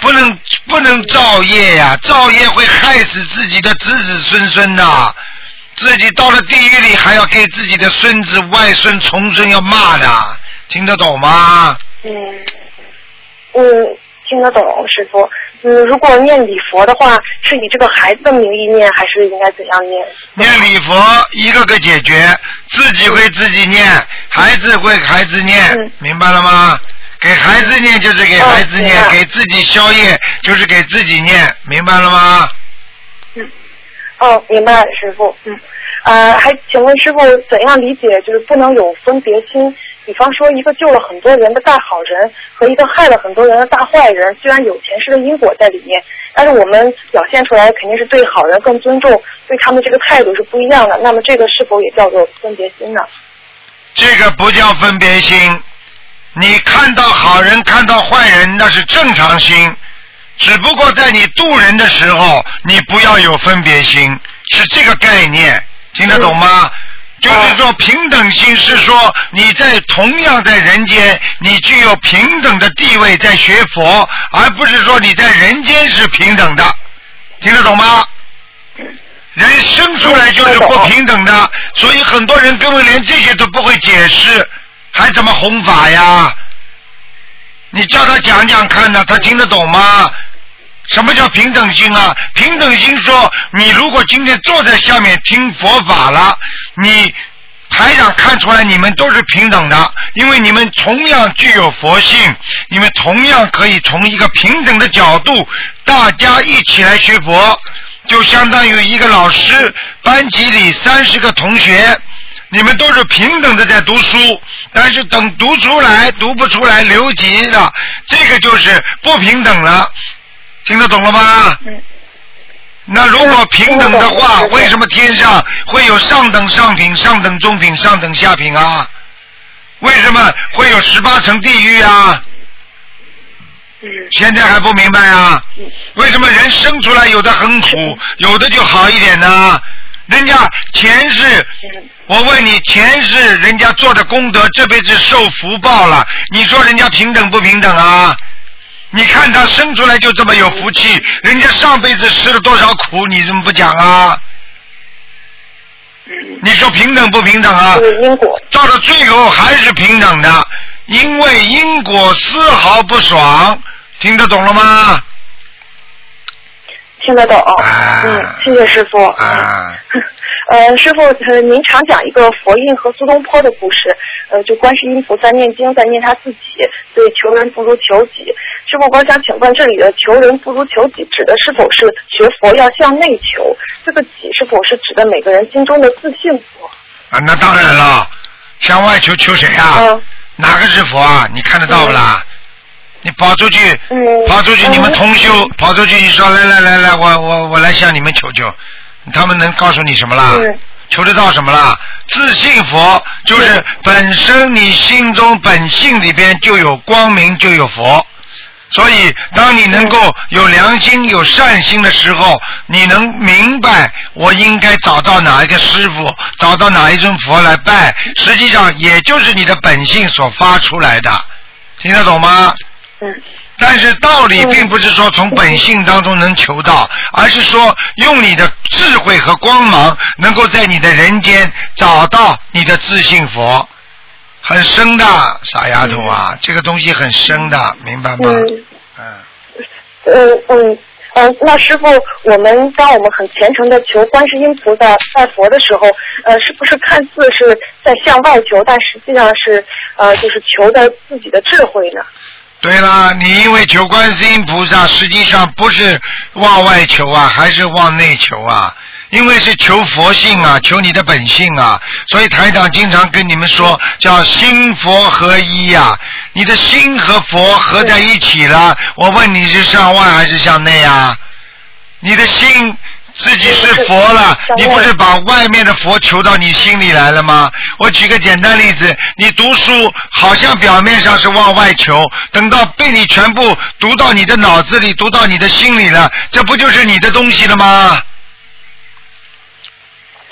不能不能造业呀、造业会害死自己的子子孙孙的，自己到了地狱里还要给自己的孙子、外孙、重孙要骂的，听得懂吗？嗯，嗯，听得懂，师傅。嗯，如果念礼佛的话，是以这个孩子的名义念，还是应该怎样念？念礼佛一个个解决，自己会自己念，孩子会孩子念，明白了吗？给孩子念就是给孩子念，哦给自己消业就是给自己念，明白了吗？嗯哦，明白，师傅。嗯，呃，还请问师傅怎样理解就是不能有分别心？比方说，一个救了很多人的大好人和一个害了很多人的大坏人，虽然有前世的因果在里面，但是我们表现出来肯定是对好人更尊重，对他们这个态度是不一样的。那么这个是否也叫做分别心呢？这个不叫分别心，你看到好人看到坏人那是正常心，只不过在你渡人的时候，你不要有分别心，是这个概念，听得懂吗？就是说平等心是说你在同样在人间，你具有平等的地位在学佛，而不是说你在人间是平等的，听得懂吗？人生出来就是不平等的，所以很多人根本连这些都不会解释，还怎么弘法呀？你叫他讲讲看呢，他听得懂吗？什么叫平等心啊？平等心说，你如果今天坐在下面听佛法了，你台长看出来你们都是平等的，因为你们同样具有佛性，你们同样可以从一个平等的角度，大家一起来学佛，就相当于一个老师班级里三十个同学。你们都是平等的在读书，但是等读出来读不出来留级的，这个就是不平等了。听得懂了吗？那如果平等的话，为什么天上会有上等上品、上等中品、上等下品啊？为什么会有十八层地狱啊？现在还不明白啊？为什么人生出来有的很苦，有的就好一点呢？人家前世，我问你，前世人家做的功德，这辈子受福报了，你说人家平等不平等啊？你看他生出来就这么有福气，人家上辈子吃了多少苦，你怎么不讲啊？你说平等不平等啊？因果到了最后还是平等的，因为因果丝毫不爽，听得懂了吗？听得懂。嗯，谢谢师傅。啊，呃，师傅，呃，您常讲一个佛印和苏东坡的故事，呃，就观世音菩萨念经在念他自己，对求人不如求己。师傅，我想请问这里的求人不如求己，指的是否是学佛要向内求？这个己是否是指的每个人心中的自信佛？啊，那当然了，向外求求谁啊？嗯哪个是佛啊？你看得到不啦？你跑出去，嗯跑出去，嗯你们同修跑出去，你说来来来来，我我我来向你们求求，他们能告诉你什么啦？嗯求得到什么啦？自信佛就是本身你心中本性里边就有光明，就有佛。所以，当你能够有良心、有善心的时候，你能明白我应该找到哪一个师傅，找到哪一尊佛来拜，实际上也就是你的本性所发出来的，听得懂吗？嗯但是道理并不是说从本性当中能求到，而是说用你的智慧和光芒，能够在你的人间找到你的自信佛，很深的，傻丫头啊，这个东西很深的，明白吗？嗯。嗯，嗯嗯嗯，那师傅，我们当我们很虔诚的求观世音菩萨拜佛的时候，呃，是不是看似是在向外求，但实际上是呃，就是求的自己的智慧呢？对了，你因为求观世音菩萨，实际上不是往外求啊，还是往内求啊？因为是求佛性啊，求你的本性啊，所以台长经常跟你们说，叫心佛合一呀、你的心和佛合在一起了，我问你是向外还是向内啊？你的心自己是佛了，你不是把外面的佛求到你心里来了吗？我举个简单例子，你读书好像表面上是往外求，等到被你全部读到你的脑子里，读到你的心里了，这不就是你的东西了吗？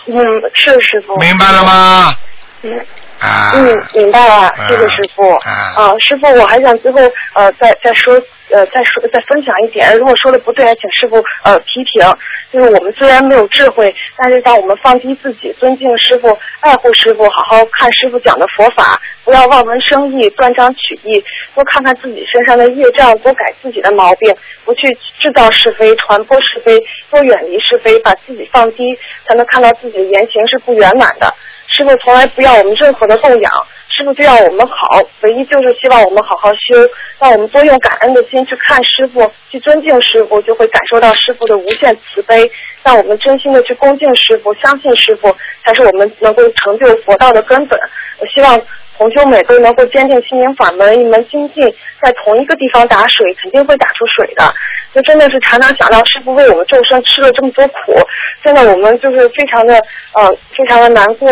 嗯，是师傅。明白了吗？嗯。啊。嗯，明白了，谢谢啊师傅。啊啊，师傅，我还想最后呃再再说呃再说再分享一点，如果说的不对，还请师傅呃批评。就是我们虽然没有智慧，但是当我们放低自己，尊敬师傅，爱护师傅，好好看师傅讲的佛法，不要望文生义、断章取义，多看看自己身上的业障，多改自己的毛病，不去制造是非、传播是非，多远离是非，把自己放低，才能看到自己的言行是不圆满的。师傅从来不要我们任何的供养，师傅就要我们好，唯一就是希望我们好好修，让我们多用感恩的心去看师傅，去尊敬师傅，就会感受到师傅的无限慈悲。让我们真心的去恭敬师傅，相信师傅，才是我们能够成就佛道的根本。我希望同修们都能够坚定心灵法门，一门精进，在同一个地方打水，肯定会打出水的。就真的是常常想到师傅为我们众生吃了这么多苦，真的我们就是非常的呃非常的难过，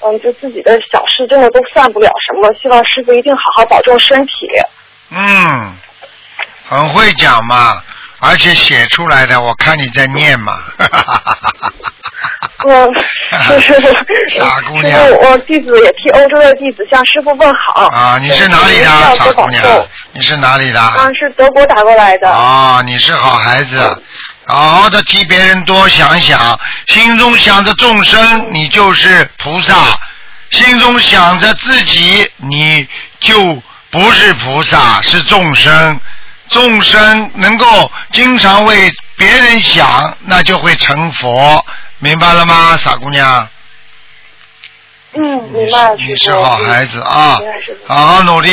嗯，就自己的小事真的都算不了什么。希望师傅一定好好保重身体。嗯，很会讲嘛，而且写出来的，我看你在念嘛。哈哈哈嗯，是师傅，傻姑娘，我弟子也替欧洲的弟子向师傅问好。啊，你是哪里的，傻姑娘？你是哪里的？啊，是德国打过来的。啊，你是好孩子，好好的替别人多想想，心中想着众生，你就是菩萨；心中想着自己，你就不是菩萨，是众生。众生能够经常为别人想，那就会成佛，明白了吗，傻姑娘？嗯，明白了，你是好孩子啊好好努力，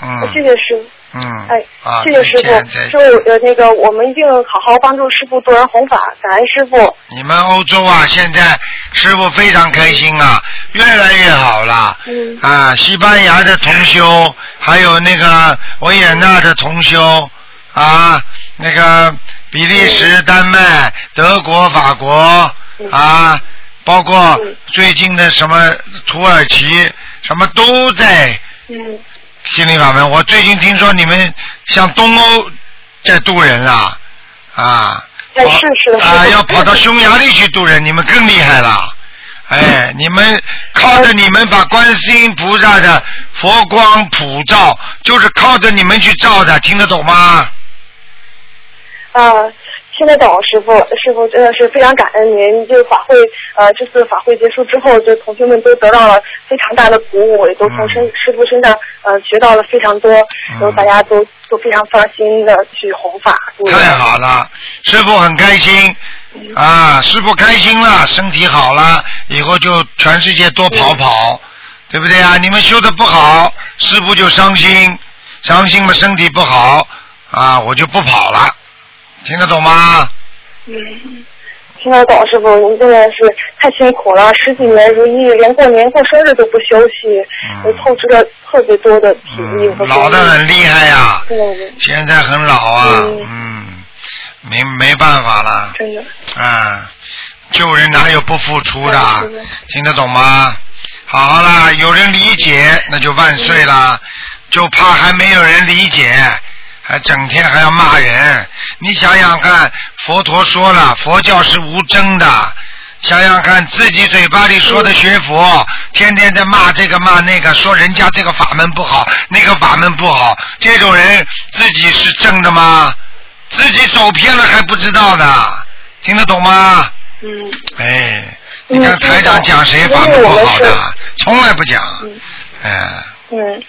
嗯谢谢师傅。嗯，哎，啊，谢谢师傅。师傅，呃，那个我们一定好好帮助师傅做人弘法，感恩师傅。你们欧洲啊，现在师傅非常开心啊，越来越好了。嗯啊，西班牙的同修，还有那个维也纳的同修，啊，那个比利时、丹麦、德国、法国，啊，包括嗯最近的什么土耳其，什么都在嗯，心灵法门。我最近听说你们像东欧在渡人啊，啊。哎是是的啊，要跑到匈牙利去渡人，你们更厉害了。哎，你们靠着你们把观世音菩萨的佛光普照，就是靠着你们去照的，听得懂吗？啊，听得懂，师傅，师傅真的是非常感恩您。这个法会，呃，这次法会结束之后，就同学们都得到了非常大的鼓舞，也都从身、师傅身上呃学到了非常多，然后大家都都非常放心的去弘法。太好了，师傅很开心啊，师傅开心了，身体好了，以后就全世界多跑跑，对不对啊？你们修的不好，师傅就伤心，伤心嘛身体不好啊，我就不跑了，听得懂吗？嗯，听得懂师傅，您真的是太辛苦了，十几年如一，连过年过生日都不休息，嗯。透支了特别多的体力和老的很厉害呀、对对。现在很老啊，嗯。嗯，没没办法了，真的。啊，救人哪有不付出的？听得懂吗？好啦，有人理解那就万岁啦，就怕还没有人理解，还整天还要骂人。你想想看，佛陀说了，佛教是无争的。想想看，自己嘴巴里说的学佛，天天在骂这个骂那个，说人家这个法门不好，那个法门不好，这种人自己是正的吗？自己走偏了还不知道的，听得懂吗？嗯，哎，嗯你看台长讲谁法门不好的，从来不讲。嗯哎，嗯，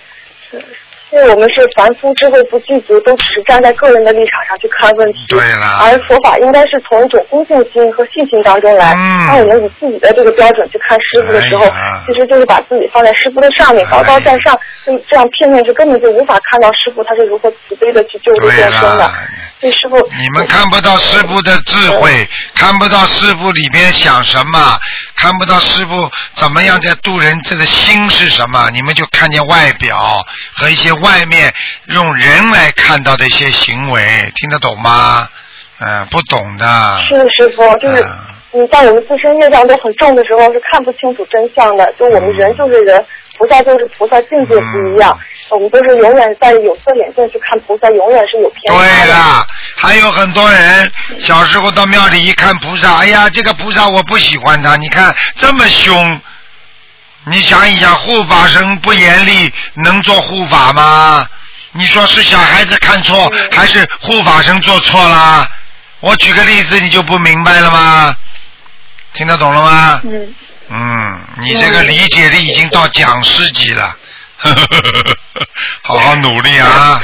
是，因为我们是凡夫智慧不具足，都只是站在个人的立场上去看问题。对了而佛法应该是从一种恭敬心和信心当中来。嗯当我们以自己的这个标准去看师傅的时候，哎其实就是把自己放在师傅的上面，哎高高在上，就这样片面是根本就无法看到师傅他是如何慈悲的去救度对众生的了。，所以师傅，你们看不到师傅的智慧，看不到师傅里边想什么，看不到师傅怎么样在度人，这个心是什么，你们就看见外表和一些外面用人来看到的一些行为，听得懂吗？嗯、不懂的。是的师傅，就是嗯嗯，在我们自身业障都很重的时候，是看不清楚真相的。就我们人就是人，菩萨就是菩萨，境界不一样。我们都是永远戴着有色眼镜去看菩萨，永远是有偏。对了，还有很多人小时候到庙里一看菩萨，哎呀，这个菩萨我不喜欢他，你看这么凶。你想一想，护法神不严厉，能做护法吗？你说是小孩子看错，还是护法神做错啦？我举个例子，你就不明白了吗？听得懂了吗？嗯，嗯，你这个理解力已经到讲师级了，好好努力啊！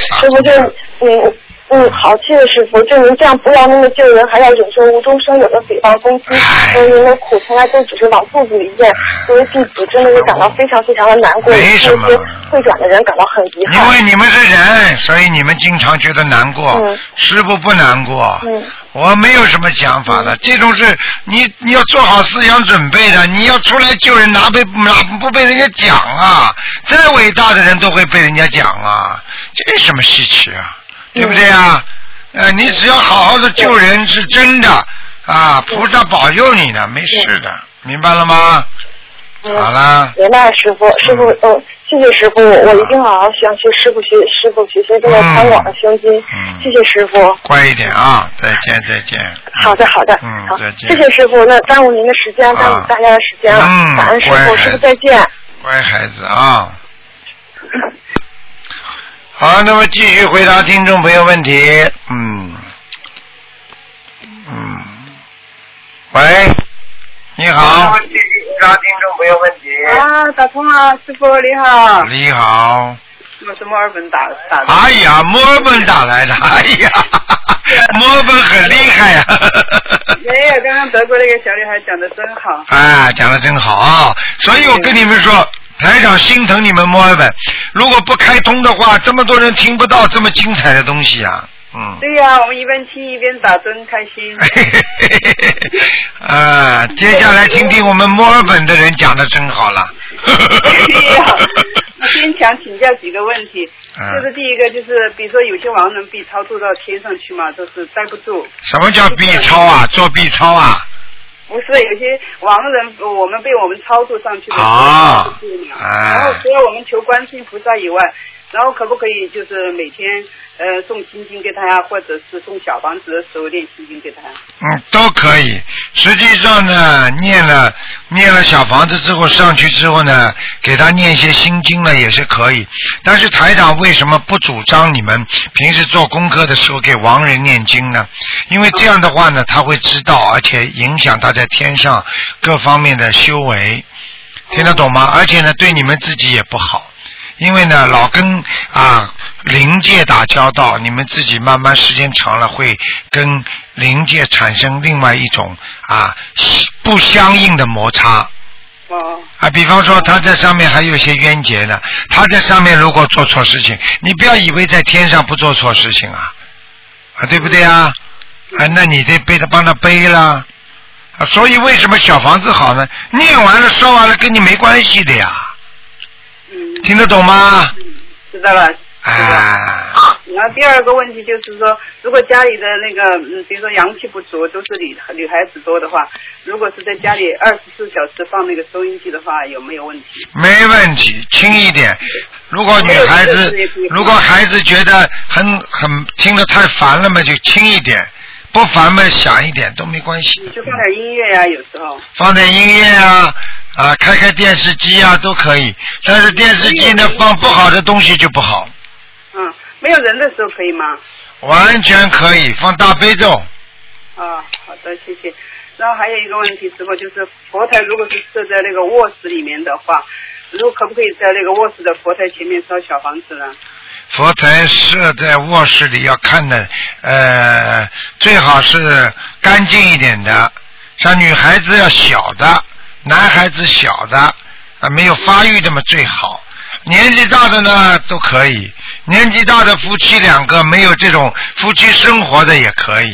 嗯嗯，好谢谢师傅，就您这样不要那么救人，还要忍受无中生有的诽谤攻击，哎嗯，您的苦从来都只是往肚子里咽。作为弟子，真的是感到非常非常的难过，没为什么这些会转的人感到很遗憾。因为你们是人，所以你们经常觉得难过。嗯师傅不难过，嗯我没有什么想法的。这种事你你要做好思想准备的。你要出来救人，哪被哪不被人家讲啊？再伟大的人都会被人家讲啊，这有什么稀奇啊？对不对啊？呃，你只要好好的救人是真的啊，菩萨保佑你的，没事的，明白了吗？嗯好啦，明白，师傅，师傅，嗯，谢谢师傅，我一定好好向学师傅学，师傅学习这个宽广的胸襟，嗯谢谢师傅。乖一点啊！再见，再见。好的，好的，嗯好，再见谢谢师傅，那耽误您的时间，啊耽误大家的时间了，嗯感恩师傅，师傅再见。乖孩子啊。好，那么继续回答听众朋友问题。嗯，嗯，喂，你好。继续回答听众朋友问题。啊，打通了，师傅你好，你好。我是墨尔本打打的。哎呀，墨尔本打来的，哎呀，墨尔本很厉害呀、没有，刚刚德国那个小女孩讲的真好。啊，讲的真好啊！所以我跟你们说，台长心疼你们墨尔本，如果不开通的话，这么多人听不到这么精彩的东西啊。嗯。对呀、我们一边听一边打，真开心。啊，接下来听听我们墨尔本的人讲的真好了。对呀、我先想请教几个问题，嗯 就是第一个就是，比如说有些亡人 B 超做到天上去嘛，就是待不住。什么叫 B 超啊？做 B 超啊？不是有些亡人，我们被我们超度上去的然后除了我们求观世音菩萨以外，然后可不可以就是每天呃诵心经给他呀，或者是送小房子的时候念心经给他？嗯，都可以。实际上呢，念了念了小房子之后上去之后呢，给他念一些心经呢也是可以。但是台长为什么不主张你们平时做功课的时候给亡人念经呢？因为这样的话呢，他会知道，而且影响他在天上各方面的修为，听得懂吗？而且呢，对你们自己也不好。因为呢，老跟啊灵界打交道，你们自己慢慢时间长了，会跟灵界产生另外一种啊不相应的摩擦。哦。啊，比方说他在上面还有一些冤结呢，他在上面如果做错事情，你不要以为在天上不做错事情啊，啊，对不对啊？啊，那你得背他帮他背了。啊，所以为什么小房子好呢？念完了烧完了跟你没关系的呀。嗯。听得懂吗？知道了。啊。然后第二个问题就是说，如果家里的那个，嗯，比如说阳气不足，都是女女孩子多的话，如果是在家里二十四小时放那个收音机的话，有没有问题？没问题，轻一点。如果女孩子，如果孩子觉得很很听得太烦了嘛，就轻一点；不烦嘛，响一点都没关系。你就放点音乐呀、有时候。放点音乐啊，啊，开开电视机啊，都可以。但是电视机呢，放不好的东西就不好。嗯，没有人的时候可以吗？完全可以放大悲咒，啊，好的，谢谢。然后还有一个问题，师傅就是佛台如果是设在那个卧室里面的话，如果可不可以在那个卧室的佛台前面烧小房子呢？佛台设在卧室里要看的，呃，最好是干净一点的，像女孩子要小的，男孩子小的，啊，没有发育的嘛最好。年纪大的呢都可以，年纪大的夫妻两个没有这种夫妻生活的也可以，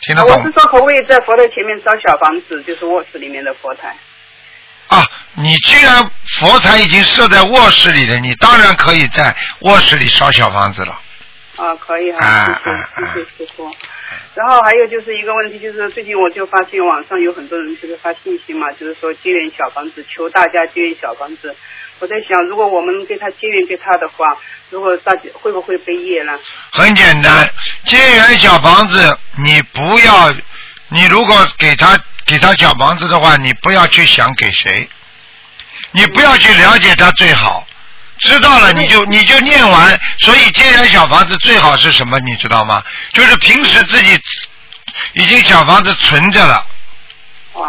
听得懂我是？说可不可以在佛台前面烧小房子，就是卧室里面的佛台？啊，你既然佛台已经设在卧室里了，你当然可以在卧室里烧小房子了。啊，可以哈，啊谢谢谢谢师傅。然后还有就是一个问题，就是最近我就发现网上有很多人就是发信息嘛，就是说结缘小房子，求大家结缘小房子。我在想，如果我们给他结缘给他的话，如果大家会不会被业呢？很简单，结缘小房子，你不要，你如果给他给他小房子的话，你不要去想给谁，你不要去了解他最好，知道了你就你就念完。所以结缘小房子最好是什么，你知道吗？就是平时自己已经小房子存着了，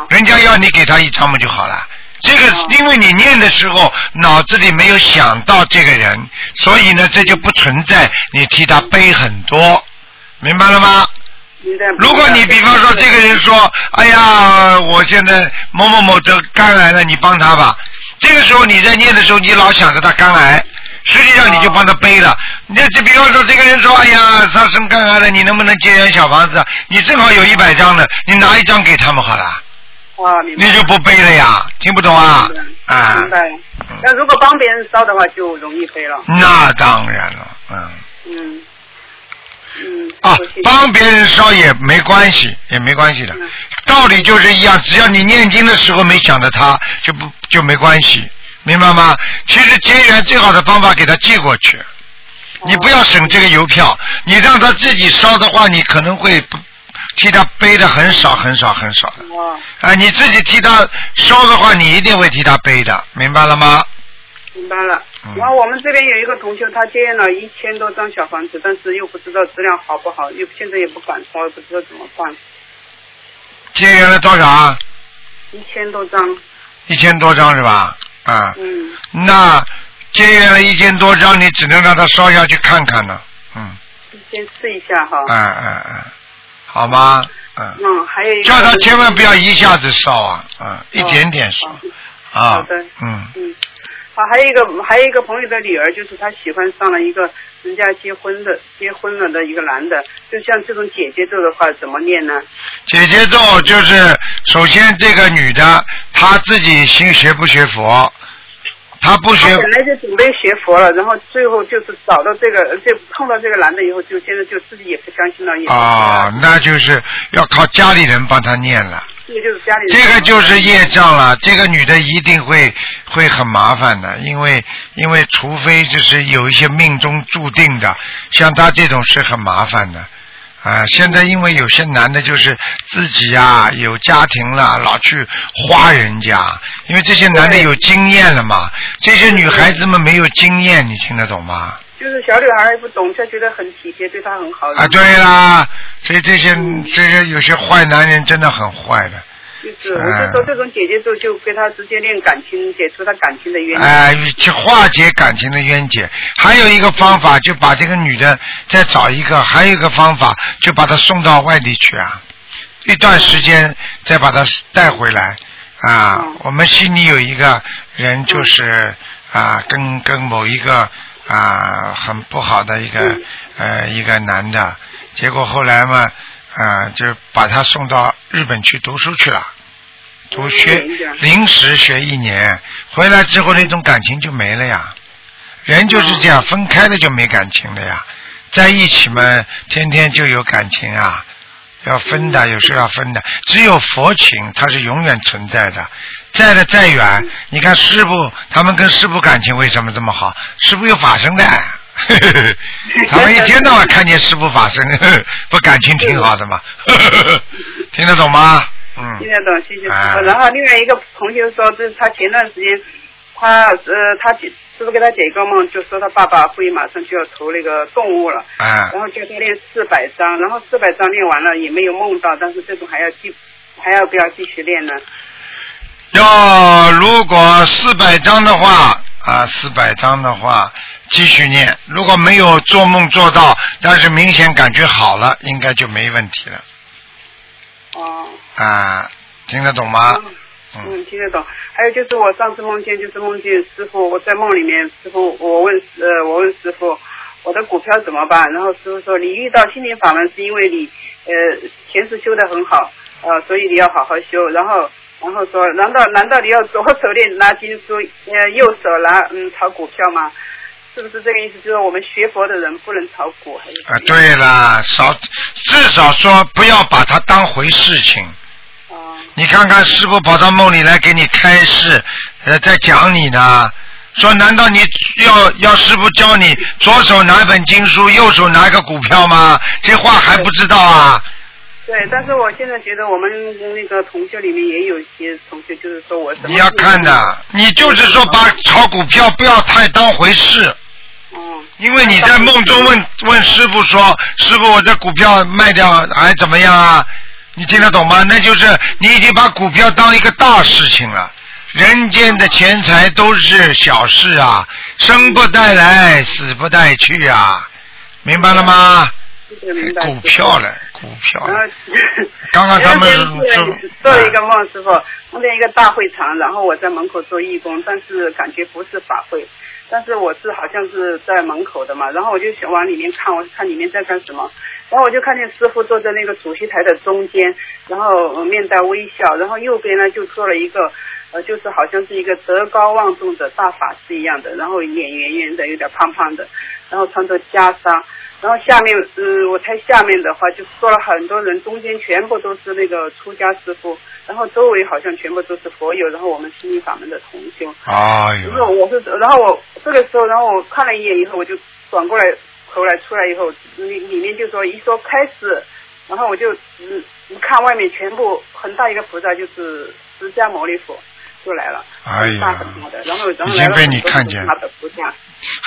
人家要你给他一张嘛就好了。这个因为你念的时候脑子里没有想到这个人，所以呢这就不存在你替他背很多，明白了吗？如果你比方说这个人说，哎呀，我现在某某某得肝癌了，你帮他吧。这个时候你在念的时候，你老想着他肝癌，实际上你就帮他背了。你就比方说这个人说，哎呀，他生肝癌了，你能不能借点小房子？你正好有一百张的，你拿一张给他们好了，哇，你就不背了呀？听不懂啊？啊明，白。那如果帮别人烧的话，就容易背了。那当然了，嗯。嗯。嗯。啊，帮别人烧也没关系，也没关系的，道理就是一样。只要你念经的时候没想着他，就不就没关系，明白吗？其实结缘最好的方法给他寄过去，你不要省这个邮票，你让他自己烧的话，你可能会不替他背的很少很少很少的。啊，你自己替他烧的话，你一定会替他背的，明白了吗？明白了。嗯然后我们这边有一个同学，他接验了一千多张小房子，但是又不知道质量好不好，又现在也不敢烧，不知道怎么办。结缘了多少啊？一千多张，一千多张是吧？啊。嗯，那结缘了一千多张，你只能让他烧下去看看了。嗯，先试一下哈。嗯嗯嗯，好吗？嗯，嗯，还有一个。叫他千万不要一下子烧啊，嗯，一点点烧啊好的。嗯，嗯，啊，还有一个还有一个朋友的女儿，就是她喜欢上了一个人家结婚的结婚了的一个男的，就像这种姐姐咒的话，怎么念呢？姐姐咒就是首先这个女的她自己心学不学佛，她不学本来就准备学佛了，然后最后就是找到这个，就碰到这个男的以后，就现在就自己也不相信了，也啊，那就是要靠家里人帮他念了。这个就是家里人这个就是业障了，这个女的一定会会很麻烦的，因为因为除非就是有一些命中注定的，像她这种是很麻烦的。啊，现在因为有些男的就是自己啊有家庭了，老去花人家，因为这些男的有经验了嘛，这些女孩子们没有经验，你听得懂吗？就是小女孩也不懂，她觉得很体贴，对她很好。啊，对啦，所以这些这些有些坏男人真的很坏的。就是，我就说这种姐姐咒就跟他直接练感情，解除他感情的冤结。哎，去化解感情的冤结。还有一个方法，就把这个女的再找一个；还有一个方法，就把她送到外地去啊，一段时间再把她带回来啊。我们心里有一个人，就是啊，跟跟某一个啊很不好的一个、嗯呃一个男的，结果后来嘛啊就把他送到日本去读书去了。读学嗯临时学一年，回来之后那种感情就没了呀。人就是这样，分开了就没感情了呀，在一起嘛，天天就有感情啊。要分的，有时候要分的。只有佛情，它是永远存在的，在的再远。你看师傅，他们跟师傅感情为什么这么好？师傅有法身的，他们一天到晚看见师傅法身，不感情挺好的吗？听得懂吗？嗯听。得懂，谢谢师啊傅。然后另外一个同学说，这是他前段时间，他呃，他姐师傅给他解一个梦，就说他爸爸会马上就要投那个动物了，啊然后叫他练四百张，然后四百张练完了也没有梦到，但是这种还要继还要不要继续练呢？要如果四百张的话啊，四百张的话继续念。如果没有做梦做到，但是明显感觉好了，应该就没问题了哦。啊。听得懂吗？嗯嗯，听得懂。还有就是我上次梦见，就是梦见师傅，我在梦里面，师傅我问呃我问师傅，我的股票怎么办？然后师傅说，你遇到心灵法门是因为你呃前世修的很好，呃所以你要好好修。然后然后说，难道难道你要左手练拿经书，呃右手拿嗯炒股票吗？是不是这个意思？就是我们学佛的人不能炒股，还是啊，对了，少至少说不要把它当回事情。哦你看看师傅跑到梦里来给你开示，呃，在讲你呢。说难道你要要师傅教你左手拿一本经书，右手拿一个股票吗？这话还不知道啊？对，但是我现在觉得我们那个同学里面也有一些同学，就是说我你要看的，你就是说把炒股票不要太当回事。嗯，因为你在梦中问问师傅说，师傅我这股票卖掉还怎么样啊？你听得懂吗？那就是你已经把股票当一个大事情了。人间的钱财都是小事啊，生不带来，死不带去啊，明白了吗？明白。股票了，股票了。刚刚他们前两天说做了一个梦，师傅梦见一个大会场，然后我在门口做义工，但是感觉不是法会，但是我是好像是在门口的嘛，然后我就想往里面看，我看里面在干什么，然后我就看见师傅坐在那个主席台的中间，然后呃面带微笑，然后右边呢就坐了一个。呃，就是好像是一个德高望重的大法师一样的，然后脸圆圆的，有点胖胖的，然后穿着袈裟，然后下面，嗯，我猜下面的话就坐了很多人，中间全部都是那个出家师傅，然后周围好像全部都是佛友，然后我们心灵法门的同修。哎然后呦，我是，然后我这个时候，然后我看了一眼以后，我就转过来头来出来以后，里里面就说一说开始，然后我就嗯一看外面全部很大一个菩萨就是释迦牟尼佛就来了，哎呀很大的，然后然后已经被你来了很多看见大的菩萨，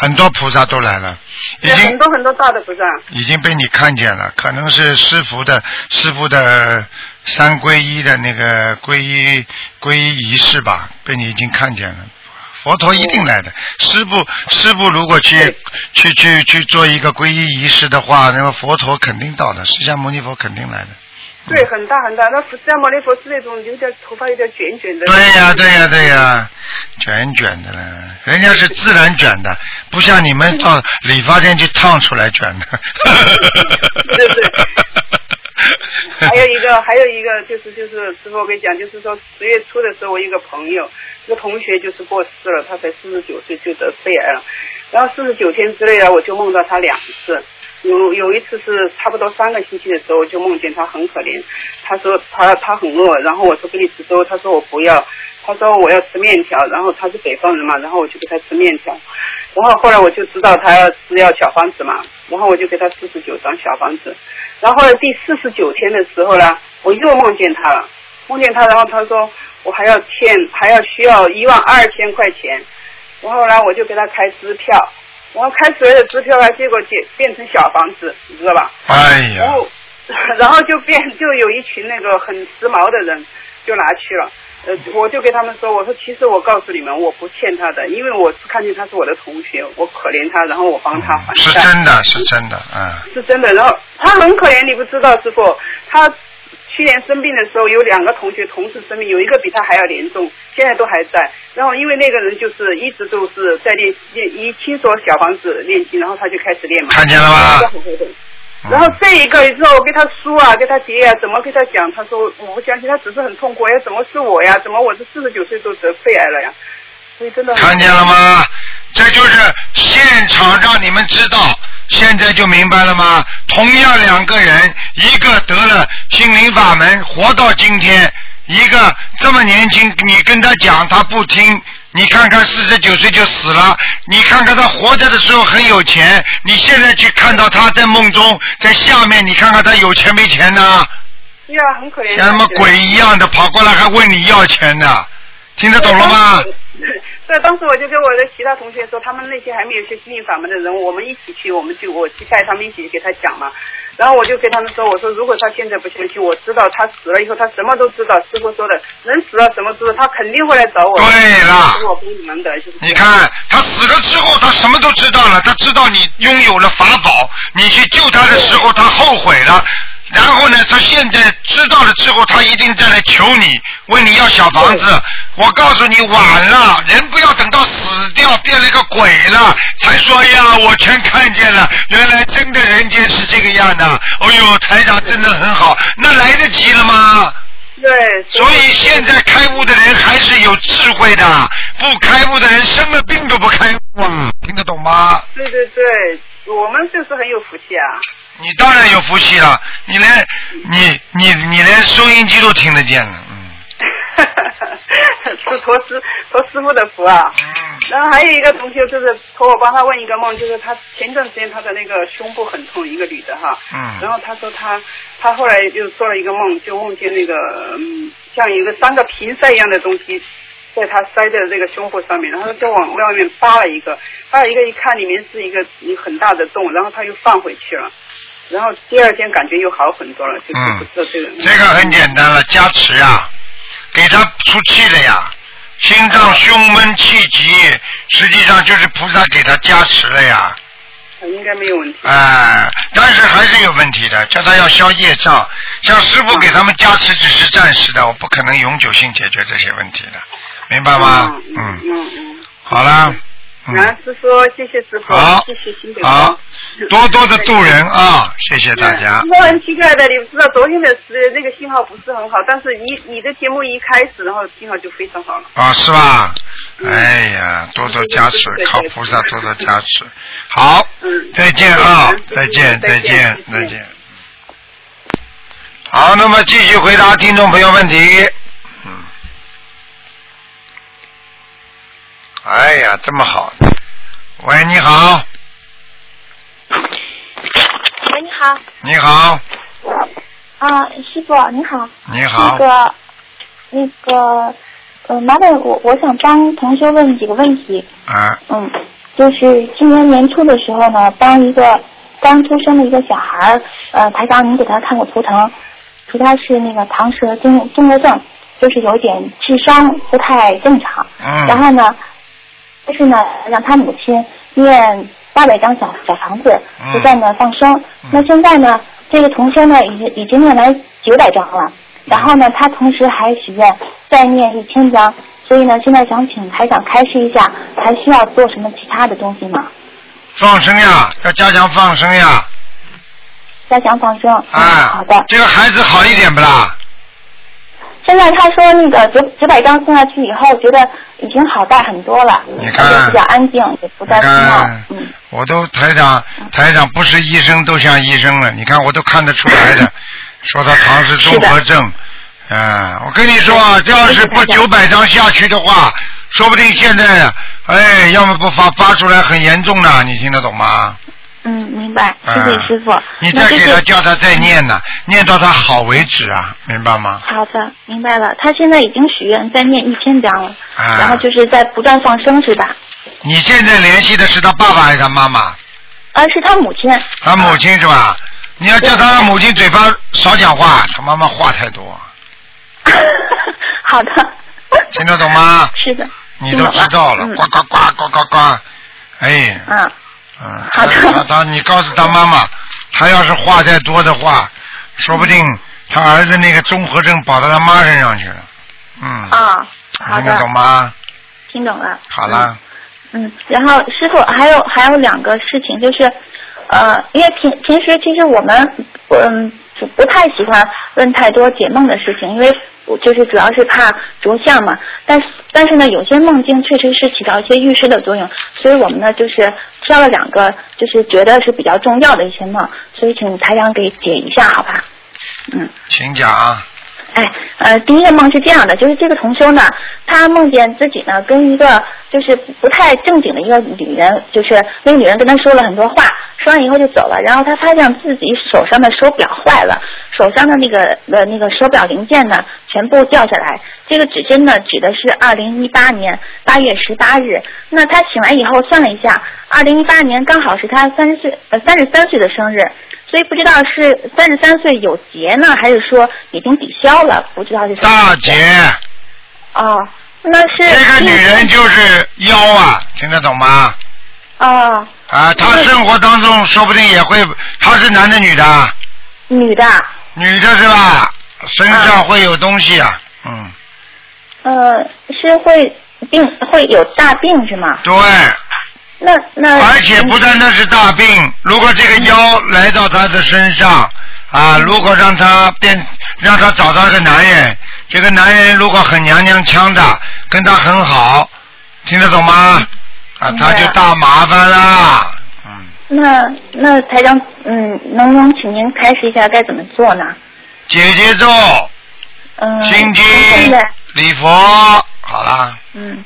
很多菩萨都来了，已，经很多很多大的菩萨。已经被你看见了，可能是师傅的师傅的三皈依的那个皈依皈依仪式吧，被你已经看见了。佛陀一定来的，师傅师傅如果去去去去做一个皈依仪式的话，那么佛陀肯定到的，释迦牟尼佛肯定来的。对，很大很大。那释迦牟尼佛是那种有点头发有点卷卷的。对呀、对呀、对呀、卷卷的了，人家是自然卷的，不像你们到理发店去烫出来卷的。对对 还有一个，还有一个就是就是师傅我跟你讲，就是说十月初的时候，我一个朋友，一个同学就是过世了，他才四十九岁就得肺癌了，然后四十九天之内啊，我就梦到他两次。有有一次是差不多三个星期的时候，我就梦见他很可怜，他说他他很饿，然后我说给你吃粥，他说我不要，他说我要吃面条，然后他是北方人嘛，然后我就给他吃面条，然后后来我就知道他要是要小房子嘛，然后我就给他四十九张小房子，然后第四十九天的时候呢，我又梦见他了，梦见他，然后他说我还要欠还要需要一万二千块钱，然后呢我就给他开支票，然后开出来的支票呢，结果变变成小房子，你知道吧？哎呀，然后，然后就变就有一群那个很时髦的人就拿去了。呃，我就给他们说，我说其实我告诉你们，我不欠他的，因为我是看见他是我的同学，我可怜他，然后我帮他还是。真的，是真的，嗯。是真的。然后他很可怜，你不知道师傅，他去年生病的时候有两个同学同时生病，有一个比他还要严重，现在都还在。然后因为那个人就是一直都是在练练一听说小房子练经，然后他就开始练嘛。看见了吗？然后这一个之后，我给他叔啊，给他爹啊，怎么跟他讲？他说我不相信，他只是很痛苦呀，怎么是我呀？怎么我这四十九岁都得肺癌了呀？所以真的看见了吗？这就是现场让你们知道，现在就明白了吗？同样两个人，一个得了心灵法门，活到今天；一个这么年轻，你跟他讲，他不听。你看看四十九岁就死了，你看看他活着的时候很有钱，你现在去看到他在梦中，在下面，你看看他有钱没钱呢？对啊，很可怜。像什么鬼一样的跑过来还问你要钱呢？听得懂了吗？对，当时我就跟我的其他同学说，他们那些还没有学心灵法门的人，我们一起去，我们去我去带他们一起给他讲嘛。然后我就跟他们说，我说如果他现在不相信，我知道他死了以后他什么都知道。师傅说的，人死了什么知道，他肯定会来找我。对了，我帮你们的。你看他死了之后，他什么都知道了，他知道你拥有了法宝，你去救他的时候，他后悔了。然后呢，他现在知道了之后，他一定再来求你，问你要小房子。我告诉你，晚了，人不要等到死掉变了个鬼了，才说呀，我全看见了，原来真的人间是这个样的。哎呦，台长真的很好，那来得及了吗？对。所以现在开悟的人还是有智慧的，不开悟的人生了病都不开悟，听得懂吗？对对对，我们就是很有福气啊。你当然有福气了，你连你你你连收音机都听得见了，嗯。是托师托师傅的福啊。嗯然后还有一个同学就是托我帮他问一个梦，就是他前段时间他的那个胸部很痛，一个女的哈。嗯。然后他说他他后来就做了一个梦，就梦见那个嗯像一个三个瓶塞一样的东西。在他塞在这个胸部上面，然后就往外面扒了一个，扒了一个一看里面是一个一很大的洞，然后他又放回去了，然后第二天感觉又好很多了，就是不知道这个。这个很简单了，加持呀，给他出气了呀，心脏胸闷气急，实际上就是菩萨给他加持了呀。应该没有问题。哎，但是还是有问题的，叫他要消业障，像师傅给他们加持只是暂时的，我不可能永久性解决这些问题的。明白吗？嗯嗯嗯，好了。啊，师傅，谢谢师傅，谢谢辛苦好，多多的度人啊，谢谢大家。我很奇怪的，你知道昨天的是那个信号不是很好，但是你你的节目一开始，然后信号就非常好了。啊，是吧？哎呀，多多加持，靠菩萨多多加持。好，再见啊，再见再见再见。好，那么继续回答听众朋友问题。哎呀，这么好！喂，你好。喂，你好。你好。啊，师傅，你好。你好。那个，那个，呃，麻烦我，我想帮同学问几个问题。啊。嗯，就是今年年初的时候呢，帮一个刚出生的一个小孩儿，呃，台长，您给他看过图腾，说他是那个唐氏综综合症，就是有点智商不太正常。嗯。然后呢？但是呢，让他母亲念八百张小小房子，不断的放生。那现在呢，这个同学呢，已经已经念完九百张了。然后呢，他同时还许愿再念一千张。所以呢，现在想请台长开示一下，还需要做什么其他的东西吗？放生呀，要加强放生呀。加强放生。啊，好的。这个孩子好一点不啦？现在他说那个九九百张送下去以后，觉得已经好大很多了，你看。比较安静，也不再哭闹。嗯，我都台长台长不是医生都像医生了，你看我都看得出来的，说他唐氏综合症，嗯，我跟你说，这要是不九百张下去的话，说不定现在哎，要么不发发出来很严重的，你听得懂吗？嗯，明白，谢谢师傅。你再给他叫他再念呢，念到他好为止啊，明白吗？好的，明白了。他现在已经许愿再念一千张了，然后就是在不断放生，是吧？你现在联系的是他爸爸还是他妈妈？啊，是他母亲。他母亲是吧？你要叫他母亲嘴巴少讲话，他妈妈话太多。好的。听得懂吗？是的。你都知道了，呱呱呱呱呱呱，哎。嗯。嗯，他他你告诉他妈妈，他要是话再多的话，说不定他儿子那个综合症跑到他妈身上去了，嗯，啊，好的。听得，懂吗？听懂了。好了，嗯，然后师傅还有还有两个事情，就是呃，因为平平时其实我们嗯不太喜欢问太多解梦的事情，因为我就是主要是怕着相嘛。但是但是呢，有些梦境确实是起到一些预示的作用，所以我们呢就是挑了两个，就是觉得是比较重要的一些梦，所以请台长给解一下，好吧？嗯。请讲。哎，呃，第一个梦是这样的，就是这个同修呢，他梦见自己呢跟一个就是不太正经的一个女人，就是那个女人跟他说了很多话，说完以后就走了，然后他发现自己手上的手表坏了，手上的那个呃那个手表零件呢全部掉下来，这个指针呢指的是二零一八年八月十八日，那他醒来以后算了一下，二零一八年刚好是他三十岁呃三十三岁的生日。所以不知道是三十三岁有劫呢，还是说已经抵消了？不知道是。大劫。哦，那是。这个女人就是妖啊，听得懂吗？哦。啊，她生活当中说不定也会，她是男的女的？女的。女的是吧？身上会有东西啊，嗯。呃，是会病会有大病是吗？对。那那。而且不单单是大病，如果这个妖来到他的身上啊，如果让他变，让他找到一个男人，这个男人如果很娘娘腔的，跟他很好，听得懂吗？啊，他就大麻烦啦。那那台长，嗯，能不能请您开示一下该怎么做呢？姐姐咒，嗯，心经，礼佛，好啦。嗯，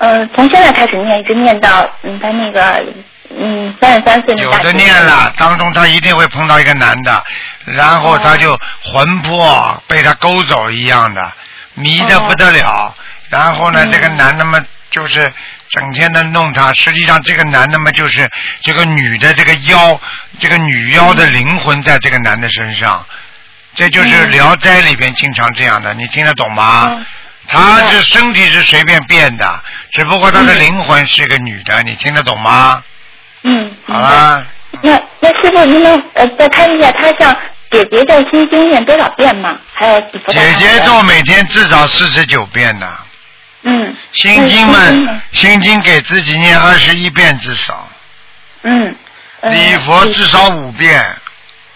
呃，从现在开始念，一直念到嗯，他那个嗯三十三岁那有的念了，当中他一定会碰到一个男的，然后他就魂魄被他勾走一样的，迷的不得了。然后呢，这个男的嘛，就是整天的弄他，实际上这个男的嘛，就是这个女的这个妖，这个女妖的灵魂在这个男的身上，这就是《聊斋》里边经常这样的，你听得懂吗？他是身体是随便变的，只不过他的灵魂是个女的，你听得懂吗？嗯，好啦。那那师傅，您能呃再看一下他像姐姐咒心经念多少遍吗？还有姐姐咒每天至少四十九遍呢，嗯，心经们心经给自己念二十一遍至少，嗯，呃礼佛至少五遍，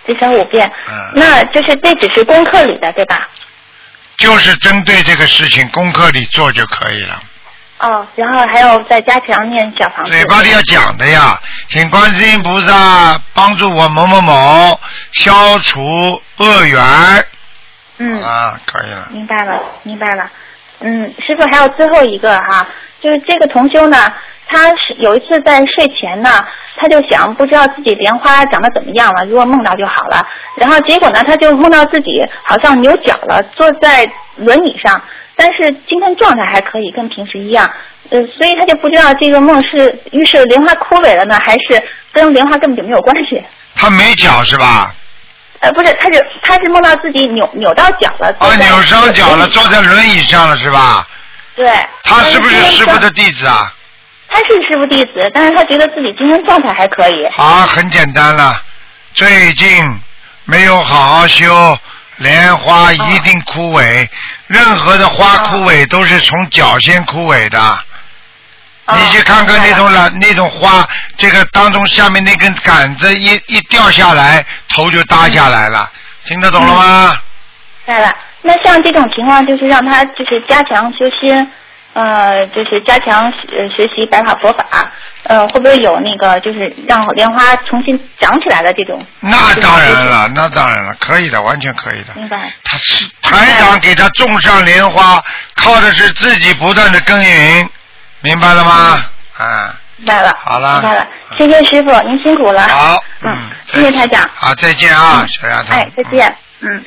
至少五遍。嗯，那就是这只是功课里的对吧？就是针对这个事情功课里做就可以了。哦，然后还要再加强念小房子。嘴巴里要讲的呀，请观世音菩萨帮助我某某某消除恶缘。嗯。啊，可以了。明白了，明白了。嗯，师傅还有最后一个哈，就是这个同修呢，他是有一次在睡前呢，他就想不知道自己莲花长得怎么样了，如果梦到就好了。然后结果呢，他就梦到自己好像扭脚了，坐在轮椅上，但是精神状态还可以，跟平时一样。呃，所以他就不知道这个梦是预示莲花枯萎了呢，还是跟莲花根本就没有关系。他没脚是吧？呃，不是，他是他是梦到自己扭扭到脚了。啊，扭伤脚了，坐在轮椅上了是吧？对。他是不是师傅的弟子啊？他是师傅弟子，但是他觉得自己精神状态还可以。好，很简单了，最近没有好好修，莲花一定枯萎。任何的花枯萎都是从脚先枯萎的。你去看看那种蓝那种花，这个当中下面那根杆子一一掉下来，头就耷下来了，听得懂了吗？明白了。那像这种情况，就是让他就是加强修心，呃，就是加强呃学习白法佛法，呃，会不会有那个就是让莲花重新长起来的这种？那当然了，那当然了，可以的，完全可以的。明白。他是台长给他种上莲花，靠的是自己不断的耕耘，明白了吗？啊，明白了。好了明白了，谢谢师傅，您辛苦了。好，嗯，谢谢台长。好，再见啊，小丫头。哎，再见。嗯。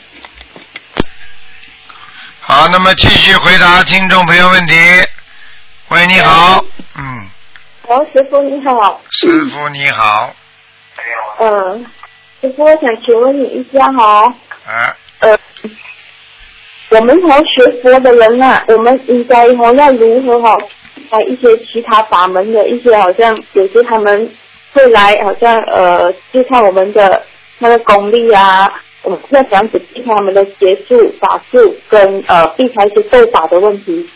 好，那么继续回答听众朋友问题。喂，你好，嗯，王，师傅你好。师傅你好，嗯，师傅，我想请问你一下哈，啊，呃，我们好学佛的人啊，我们应该哈要如何哈，在一些其他法门的一些好像有些他们会来好像呃，就看我们的那个功力啊，我们要怎样子避开他们的协助、法术跟呃避开一些斗法的问题？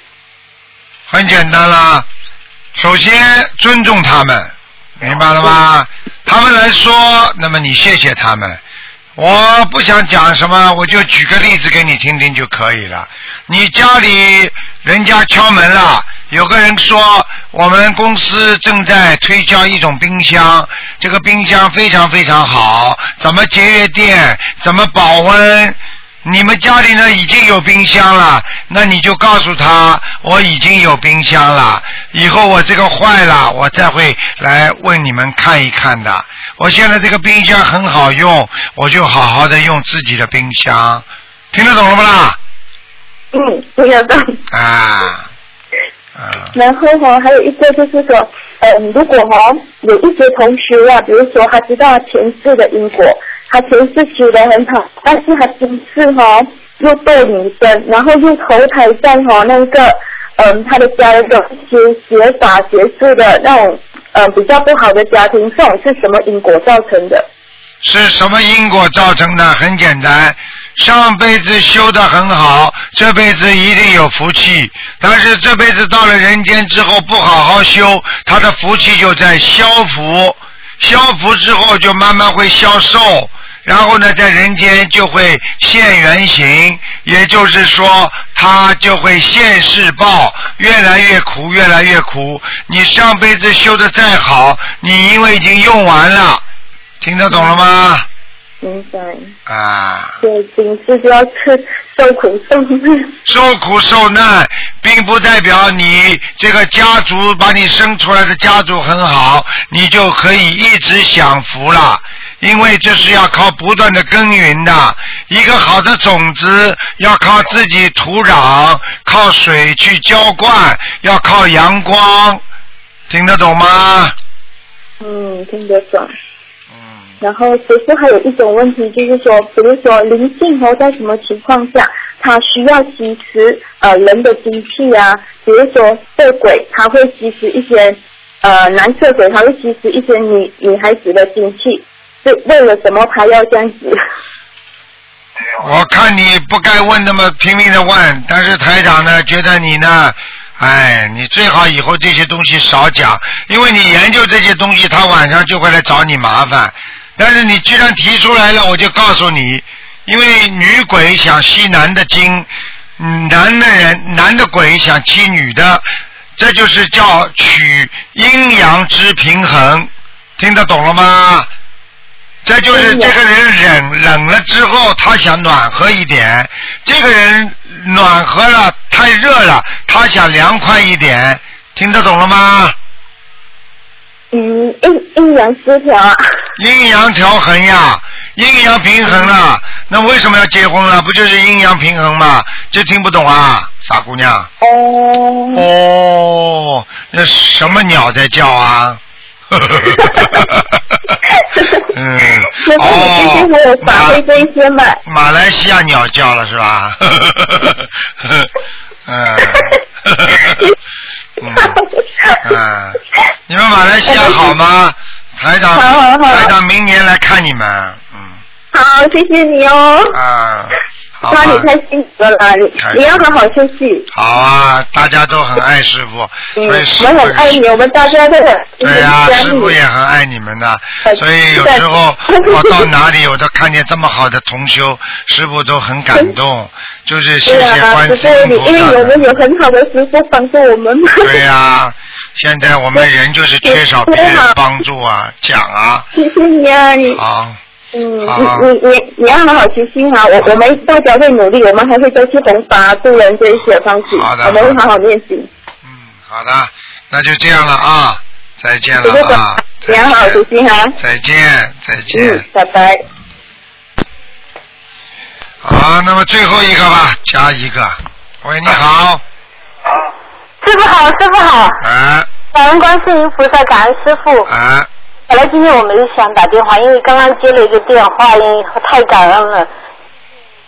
很简单啦，首先尊重他们，明白了吗？他们来说，那么你谢谢他们。我不想讲什么，我就举个例子给你听听就可以了。你家里人家敲门了，有个人说我们公司正在推销一种冰箱，这个冰箱非常非常好，怎么节约电，怎么保温。你们家里呢已经有冰箱了，那你就告诉他我已经有冰箱了，以后我这个坏了，我再会来问你们看一看的。我现在这个冰箱很好用，我就好好的用自己的冰箱，听得懂了不啦？嗯，听得懂。啊，然后哈、还有一个就是说，嗯，如果哈、有一些同学啊，比如说他知道前世的因果，他前世修得很好，但是他今世哈、又斗女生，然后又投胎在哈、那个嗯他的家人有一些学法学术的那种嗯比较不好的家庭，这种是什么因果造成的？是什么因果造成的？很简单，上辈子修得很好，这辈子一定有福气。但是这辈子到了人间之后不好好修，他的福气就在消福，消福之后就慢慢会消瘦。然后呢，在人间就会现原形，也就是说，他就会现世报，越来越苦，越来越苦。你上辈子修的再好，你因为已经用完了，听得懂了吗？明白。啊，对，今世就要吃受苦受难。受苦受难，并不代表你这个家族把你生出来的家族很好，你就可以一直享福了。因为这是要靠不断的耕耘的，一个好的种子要靠自己土壤、靠水去浇灌，要靠阳光，听得懂吗？嗯，听得懂。然后其实还有一种问题，就是说，比如说灵性哦，在什么情况下，它需要吸食呃人的精气啊？比如说色鬼，它会吸食一些呃男色鬼，它会吸食一些女女孩子的精气，是为了什么？它要这样子？我看你不该问那么拼命的问，但是台长呢，觉得你呢，哎，你最好以后这些东西少讲，因为你研究这些东西，他晚上就会来找你麻烦。但是你既然提出来了，我就告诉你，因为女鬼想吸男的精，男的人男的鬼想吸女的，这就是叫取阴阳之平衡，听得懂了吗？这就是这个人冷冷了之后，他想暖和一点；这个人暖和了，太热了，他想凉快一点。听得懂了吗？嗯，阴阴阳失调啊。阴阳调衡呀，阴阳平衡了，那为什么要结婚了？不就是阴阳平衡吗？这听不懂啊，傻姑娘。哦。哦，那什么鸟在叫啊？嗯，那是你最近还有发挥这一些嘛？马来西亚鸟叫了是吧？嗯。嗯，嗯，你们马来西亚好吗？台长，好好好台长明年来看你们，嗯好，谢谢你哦。啊，好那你，太辛苦了，你你要好好休息。好啊，大家都很爱师傅，嗯，所以师我傅很爱你，我们大家都很对呀、师傅也很爱你们的，呃所以有时候 我到哪里我都看见这么好的同修，师傅都很感动，就是谢谢观师傅你，世音菩因为我。们有很好的师傅帮助我们。对呀、现在我们 人就是缺少别人帮助啊，讲啊，谢谢你啊，你。好，嗯，好你你你你要好好修心啊！我我们大家会努力，我们还会再去弘法度人这一些方式，好的我们会好好练习。嗯好的，那就这样了啊，再见了啊，你要好好修心哈。再见，再见。嗯，拜拜。好，那么最后一个吧，加一个。喂，你好，师傅好，师傅好，哎感恩观世音菩萨，感恩师傅。哎，本来今天我没想打电话，因为刚刚接了一个电话，因为太感恩了，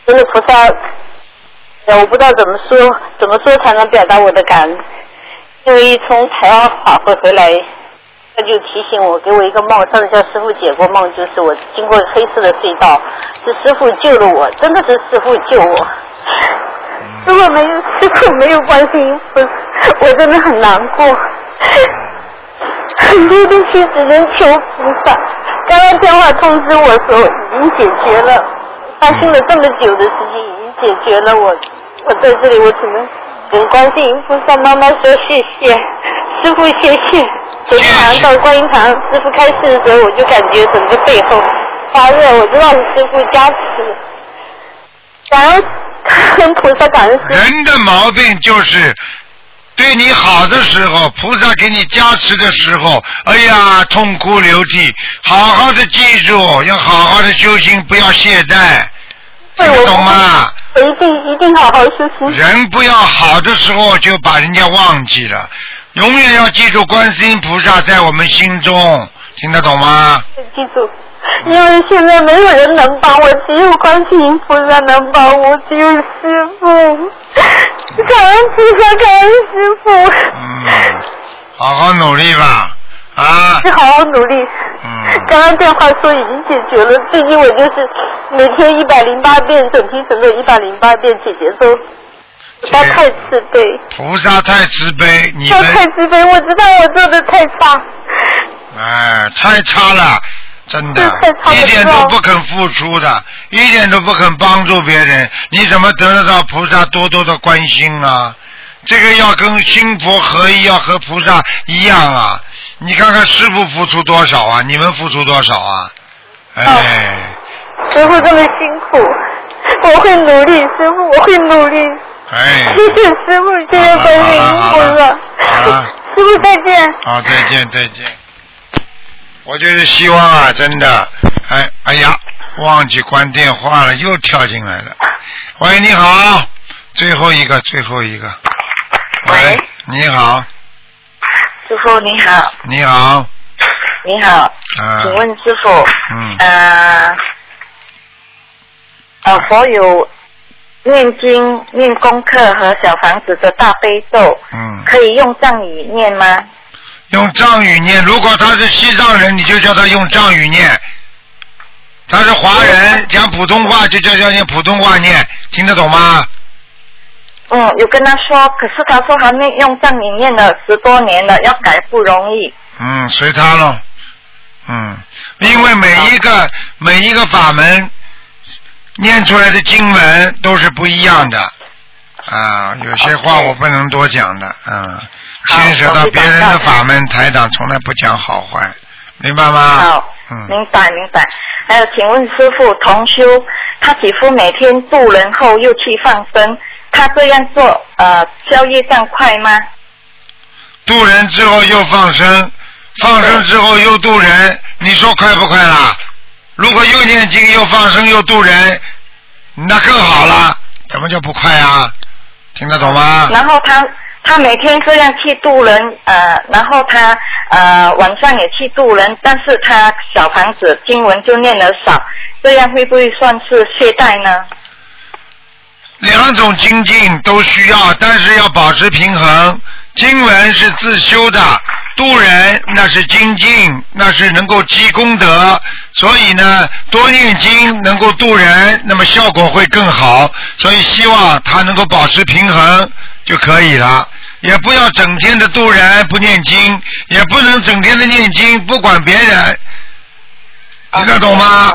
真的菩萨，我不知道怎么说，怎么说才能表达我的感恩。因为从台湾法会回来，他就提醒我，给我一个梦，上次叫师傅解过梦，就是我经过黑色的隧道，是师傅救了我，真的是师傅救我。如果没有师傅，没有观世音菩萨，我真的很难过。很多东西只能求菩萨。刚刚电话通知我说已经解决了，发生了这么久的事情已经解决了，我我在这里我只能跟观世音菩萨妈妈说谢谢，师傅谢谢。昨天晚上到观音堂，师傅开示的时候，我就感觉整个背后发热，我知道是师傅加持。然后感恩菩萨，感恩师傅。人的毛病就是。对你好的时候，菩萨给你加持的时候，哎呀，痛哭流涕。好好的记住，要好好的修行，不要懈怠，听得懂吗？我一定一定好好修行。人不要好的时候就把人家忘记了，永远要记住观世音菩萨在我们心中，听得懂吗？记住，因为现在没有人能帮我，只有观世音菩萨能帮我，只有师傅。感恩菩萨，感恩师傅。嗯，好好努力吧，啊。是好好努力。嗯。刚刚电话说已经解决了，最近我就是每天一百零八遍准提神咒，一百零八遍解结咒。他太慈悲。菩萨太慈悲，你他们太慈悲，我知道我做的太差。哎，太差了，真的，一点都不肯付出的，一点都不肯帮助别人，你怎么得得到菩萨多多的关心啊？这个要跟心佛合一，要和菩萨一样啊！你看看师傅付出多少啊？你们付出多少啊？哎，师傅这么辛苦，我会努力，师傅我会努力。哎，谢谢师傅，谢谢观世音菩萨。好了，师傅再见。好，再见，再见。我就是希望啊，真的，哎，哎呀，忘记关电话了，又跳进来了。喂，你好，最后一个，最后一个。喂，你好，师傅你好，你好，你好，啊，请问师傅，嗯，呃，呃，佛有念经、念功课和小房子的大悲咒，嗯，可以用藏语念吗？用藏语念。如果他是西藏人，你就叫他用藏语念；他是华人，讲普通话就叫叫念普通话念，听得懂吗？嗯，有跟他说，可是他说还没用藏语念了十多年了，要改不容易。嗯，随他咯。嗯，因为每一个每一个法门念出来的经文都是不一样的啊，有些话我不能多讲的，嗯，牵扯到别人的法门，台长从来不讲好坏，明白吗？好，嗯，明白明白。还有，请问师傅，同修他几乎每天渡人后又去放生，他这样做呃交易上快吗？渡人之后又放生，放生之后又渡人，你说快不快啦？如果又念经又放生又渡人，那更好了，怎么就不快啊？听得懂吗？然后他他每天这样去渡人，呃，然后他呃晚上也去渡人，但是他小房子经文就念得少，这样会不会算是懈怠呢？两种精进都需要，但是要保持平衡。经文是自修的，渡人那是精进，那是能够积功德。所以呢，多念经能够渡人，那么效果会更好。所以希望他能够保持平衡就可以了。也不要整天的渡人不念经，也不能整天的念经不管别人。听得懂吗？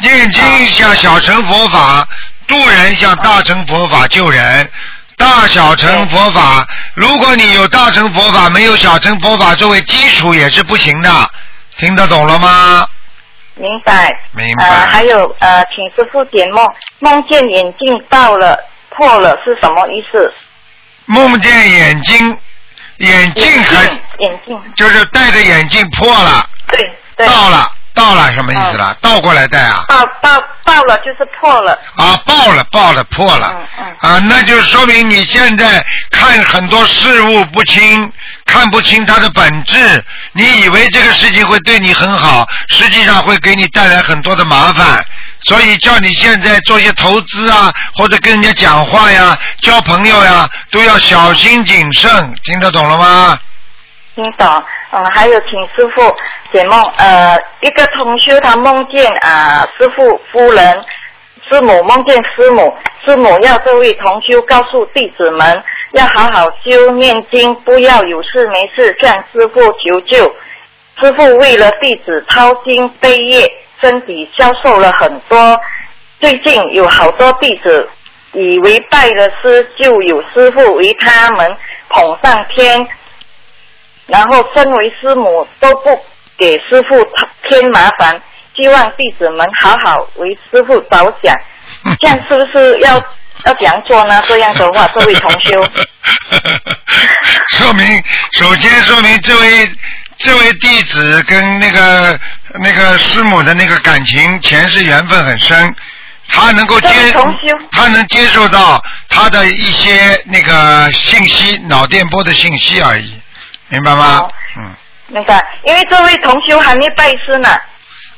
念经像小乘佛法，渡人像大乘佛法救人。大小乘佛法，如果你有大乘佛法，没有小乘佛法作为基础也是不行的。听得懂了吗？明白。明白。呃，还有呃，请师傅解梦，梦见眼镜爆了、破了是什么意思？梦见眼睛，眼镜还，眼镜就是戴着眼镜破了，对对。到了，到了，什么意思了？倒过来戴啊？爆爆爆了就是破了。啊，爆了，爆了，破了。啊，那就说明你现在看很多事物不清，看不清它的本质。你以为这个事情会对你很好，实际上会给你带来很多的麻烦。所以叫你现在做一些投资啊，或者跟人家讲话呀、交朋友呀，都要小心谨慎。听得懂了吗？听懂。嗯，还有请师傅解梦。呃，一个同修他梦见啊、师傅夫人师母梦见师母，师母要这位同修告诉弟子们要好好修念经，不要有事没事向师傅求救。师傅为了弟子抄经背业，身体消瘦了很多。最近有好多弟子以为拜了师就有师傅为他们捧上天，然后身为师母都不给师傅添麻烦，希望弟子们好好为师傅着想。这样是不是要要怎样做呢？这样的话，这位同修，说明首先说明这位这位弟子跟那个那个师母的那个感情前世缘分很深，他能够接他能接受到他的一些那个信息脑电波的信息而已，明白吗？嗯。明白，因为这位同修还没拜师呢。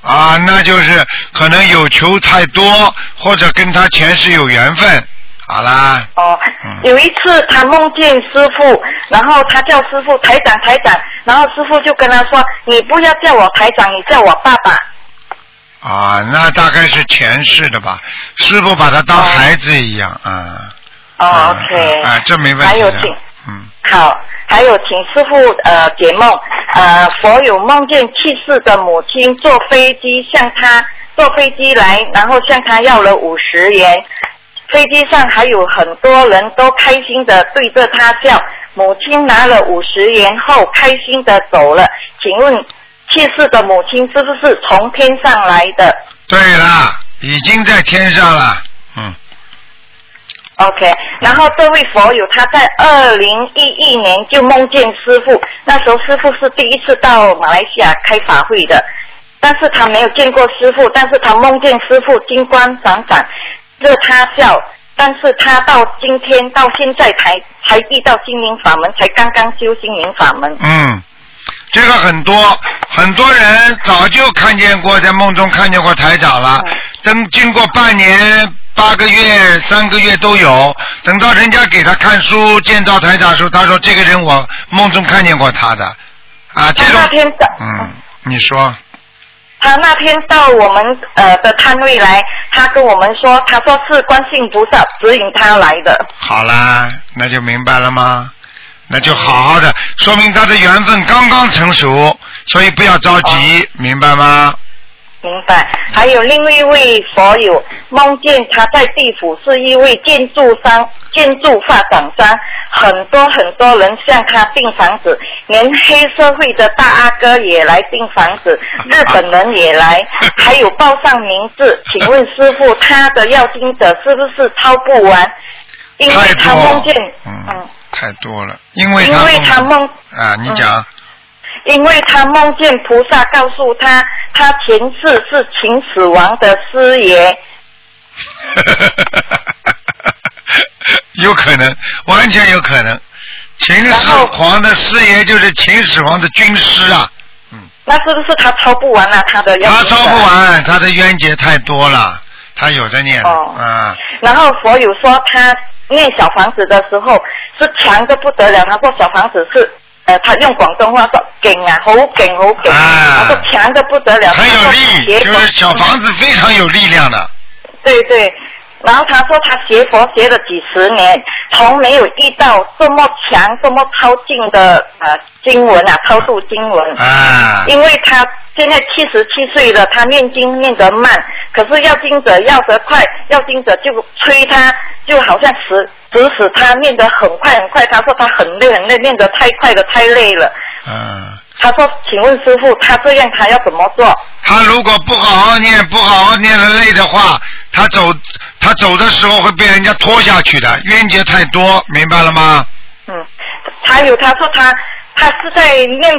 啊，那就是可能有求太多，或者跟他前世有缘分。好啦。哦，有一次他梦见师傅，然后他叫师傅台长台长，然后师傅就跟他说：“你不要叫我台长，你叫我爸爸。啊，那大概是前世的吧。师傅把他当孩子一样啊。哦，OK。啊，这没问题。还有请，嗯，好，还有请师傅呃解梦。呃，佛有梦见去世的母亲坐飞机向他坐飞机来，然后向他要了五十元。飞机上还有很多人都开心的对着他笑。母亲拿了五十元后，开心的走了。请问去世的母亲是不是从天上来的？对啦，已经在天上了。嗯。OK，然后这位佛友他在二零一一年就梦见师傅，那时候师傅是第一次到马来西亚开法会的，但是他没有见过师傅，但是他梦见师傅金光闪闪，热他笑，但是他到今天到现在才才遇到心灵法门，才刚刚修心灵法门。嗯，这个很多很多人早就看见过，在梦中看见过台长了，等经过半年、八个月、三个月都有，等到人家给他看书，见到台长的时候，他说这个人我梦中看见过他的，啊，这种嗯，你说他那天到我们呃的摊位来，他跟我们说，他说是观世音菩萨指引他来的。好啦，那就明白了吗？那就好好的，说明他的缘分刚刚成熟，所以不要着急，明白吗？明白。还有另外一位佛友梦见他在地府是一位建筑商、建筑发展商，很多很多人向他订房子，连黑社会的大阿哥也来订房子，日本人也来，还有报上名字。请问师傅，他的要经者是不是抄不完？因为他梦见，嗯，太多了，因为因为他梦啊，你讲。因为他梦见菩萨告诉他，他前世是秦始皇的师爷。有可能，完全有可能。秦始皇的师爷就是秦始皇的军师啊。嗯那是不是他抄不完啊？他的要他抄不完，他的冤结太多了，他有的念哦啊。然后佛有说他念小房子的时候是强的不得了，他说小房子是呃，他用广东话说劲啊，好劲好劲，他说强的不得了，很有力，就是小房子非常有力量的。对对，然后他说他学佛学了几十年，从没有遇到这么强、这么超劲的呃经文啊，超度经文。啊。因为他现在七十七岁了，他念经念得慢，可是要经者要得快，要经者就催他，就好像使指使他念得很快很快。他说他很累很累，念得太快了，太累了。嗯。他说：“请问师傅，他这样他要怎么做？”他如果不好好念，不好好念的累的话，他走他走的时候会被人家拖下去的，冤结太多，明白了吗？嗯，还有他说他他是在念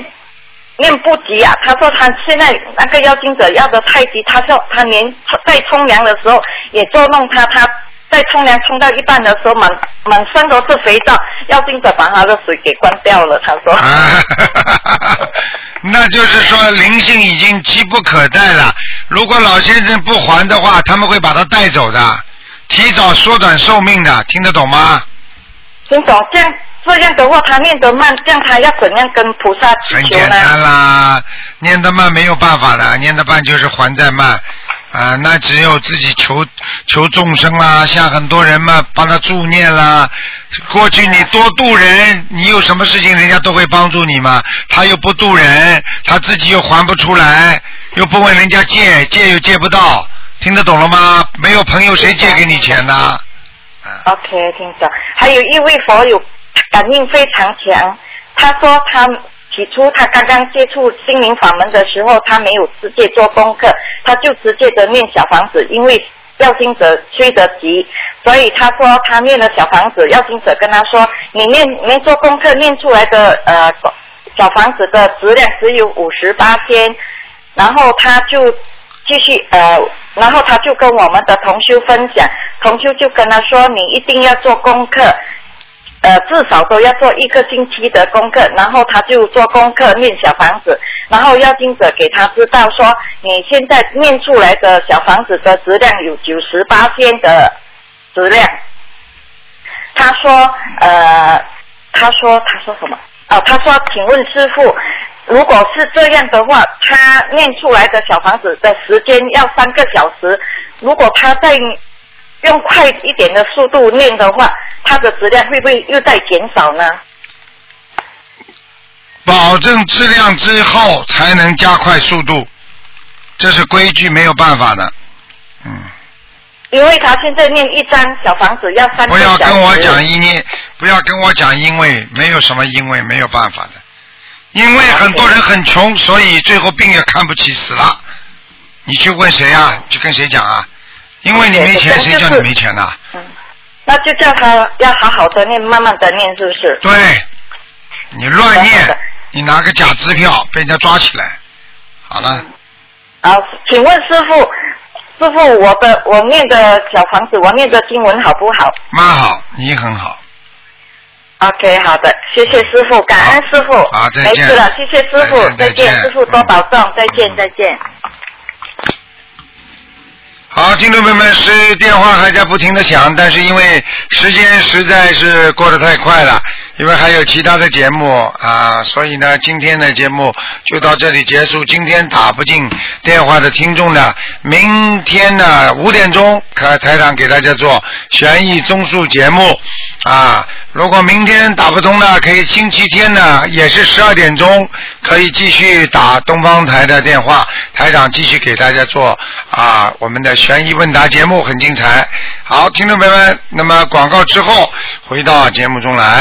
念不急啊，他说他现在那个妖精者要的太急，他说他连在冲凉的时候也捉弄他，他在冲凉冲到一半的时候满满身都是肥皂，妖精者把他的水给关掉了，他说。那就是说灵性已经急不可待了。如果老先生不还的话，他们会把他带走的，提早缩短寿命的，听得懂吗？听懂？这样这样的话他念得慢，这样他要怎样跟菩萨求呢？简单啦，念得慢没有办法的，念得慢就是还债慢。啊，那只有自己求求众生啦，像很多人嘛，帮他助念啦。过去你多度人，你有什么事情人家都会帮助你嘛。他又不度人，他自己又还不出来，又不问人家借，借又借不到，听得懂了吗？没有朋友谁借给你钱呢？OK，听懂。还有一位佛友感应非常强，他说他起初他刚刚接触心灵法门的时候，他没有直接做功课，他就直接的念小房子，因为要经者催得急，所以他说他念了小房子，要经者跟他说，你念没做功课念出来的呃小房子的质量只有五十八天，然后他就继续呃，然后他就跟我们的同修分享，同修就跟他说，你一定要做功课，呃，至少都要做一个星期的功课，然后他就做功课念小房子，然后要经者给他知道说，你现在念出来的小房子的质量有九十八天的质量。他说，呃，他说他说什么？哦，他说，请问师傅，如果是这样的话，他念出来的小房子的时间要三个小时，如果他再用快一点的速度念的话，它的质量会不会又在减少呢？保证质量之后才能加快速度，这是规矩，没有办法的。嗯因为他现在念一张小房子要三不要。跟我讲因为，不要跟我讲因为，没有什么因为，没有办法的。因为很多人很穷，所以最后病也看不起，死了。你去问谁啊？去跟谁讲啊？因为你没钱，谁叫你没钱呐、那就叫他要好好的念，慢慢的念，是不是？对，你乱念，你拿个假支票被人家抓起来，好了。啊，请问师傅，师傅，我的我念的小房子，我念的经文好不好蛮好，你很好。？OK，好的，谢谢师傅，感恩师傅。好再见没事了，谢谢师傅，再见再见师傅多保重，再见，再见。好，听众朋友们，是电话还在不停的响，但是因为时间实在是过得太快了，因为还有其他的节目啊，所以呢，今天的节目就到这里结束。今天打不进电话的听众呢，明天呢五点钟，开台长给大家做悬疑综述节目啊。如果明天打不通呢，可以星期天呢也是十二点钟，可以继续打东方台的电话，台长继续给大家做啊我们的悬疑问答节目，很精彩。好，听众朋友们，那么广告之后回到节目中来。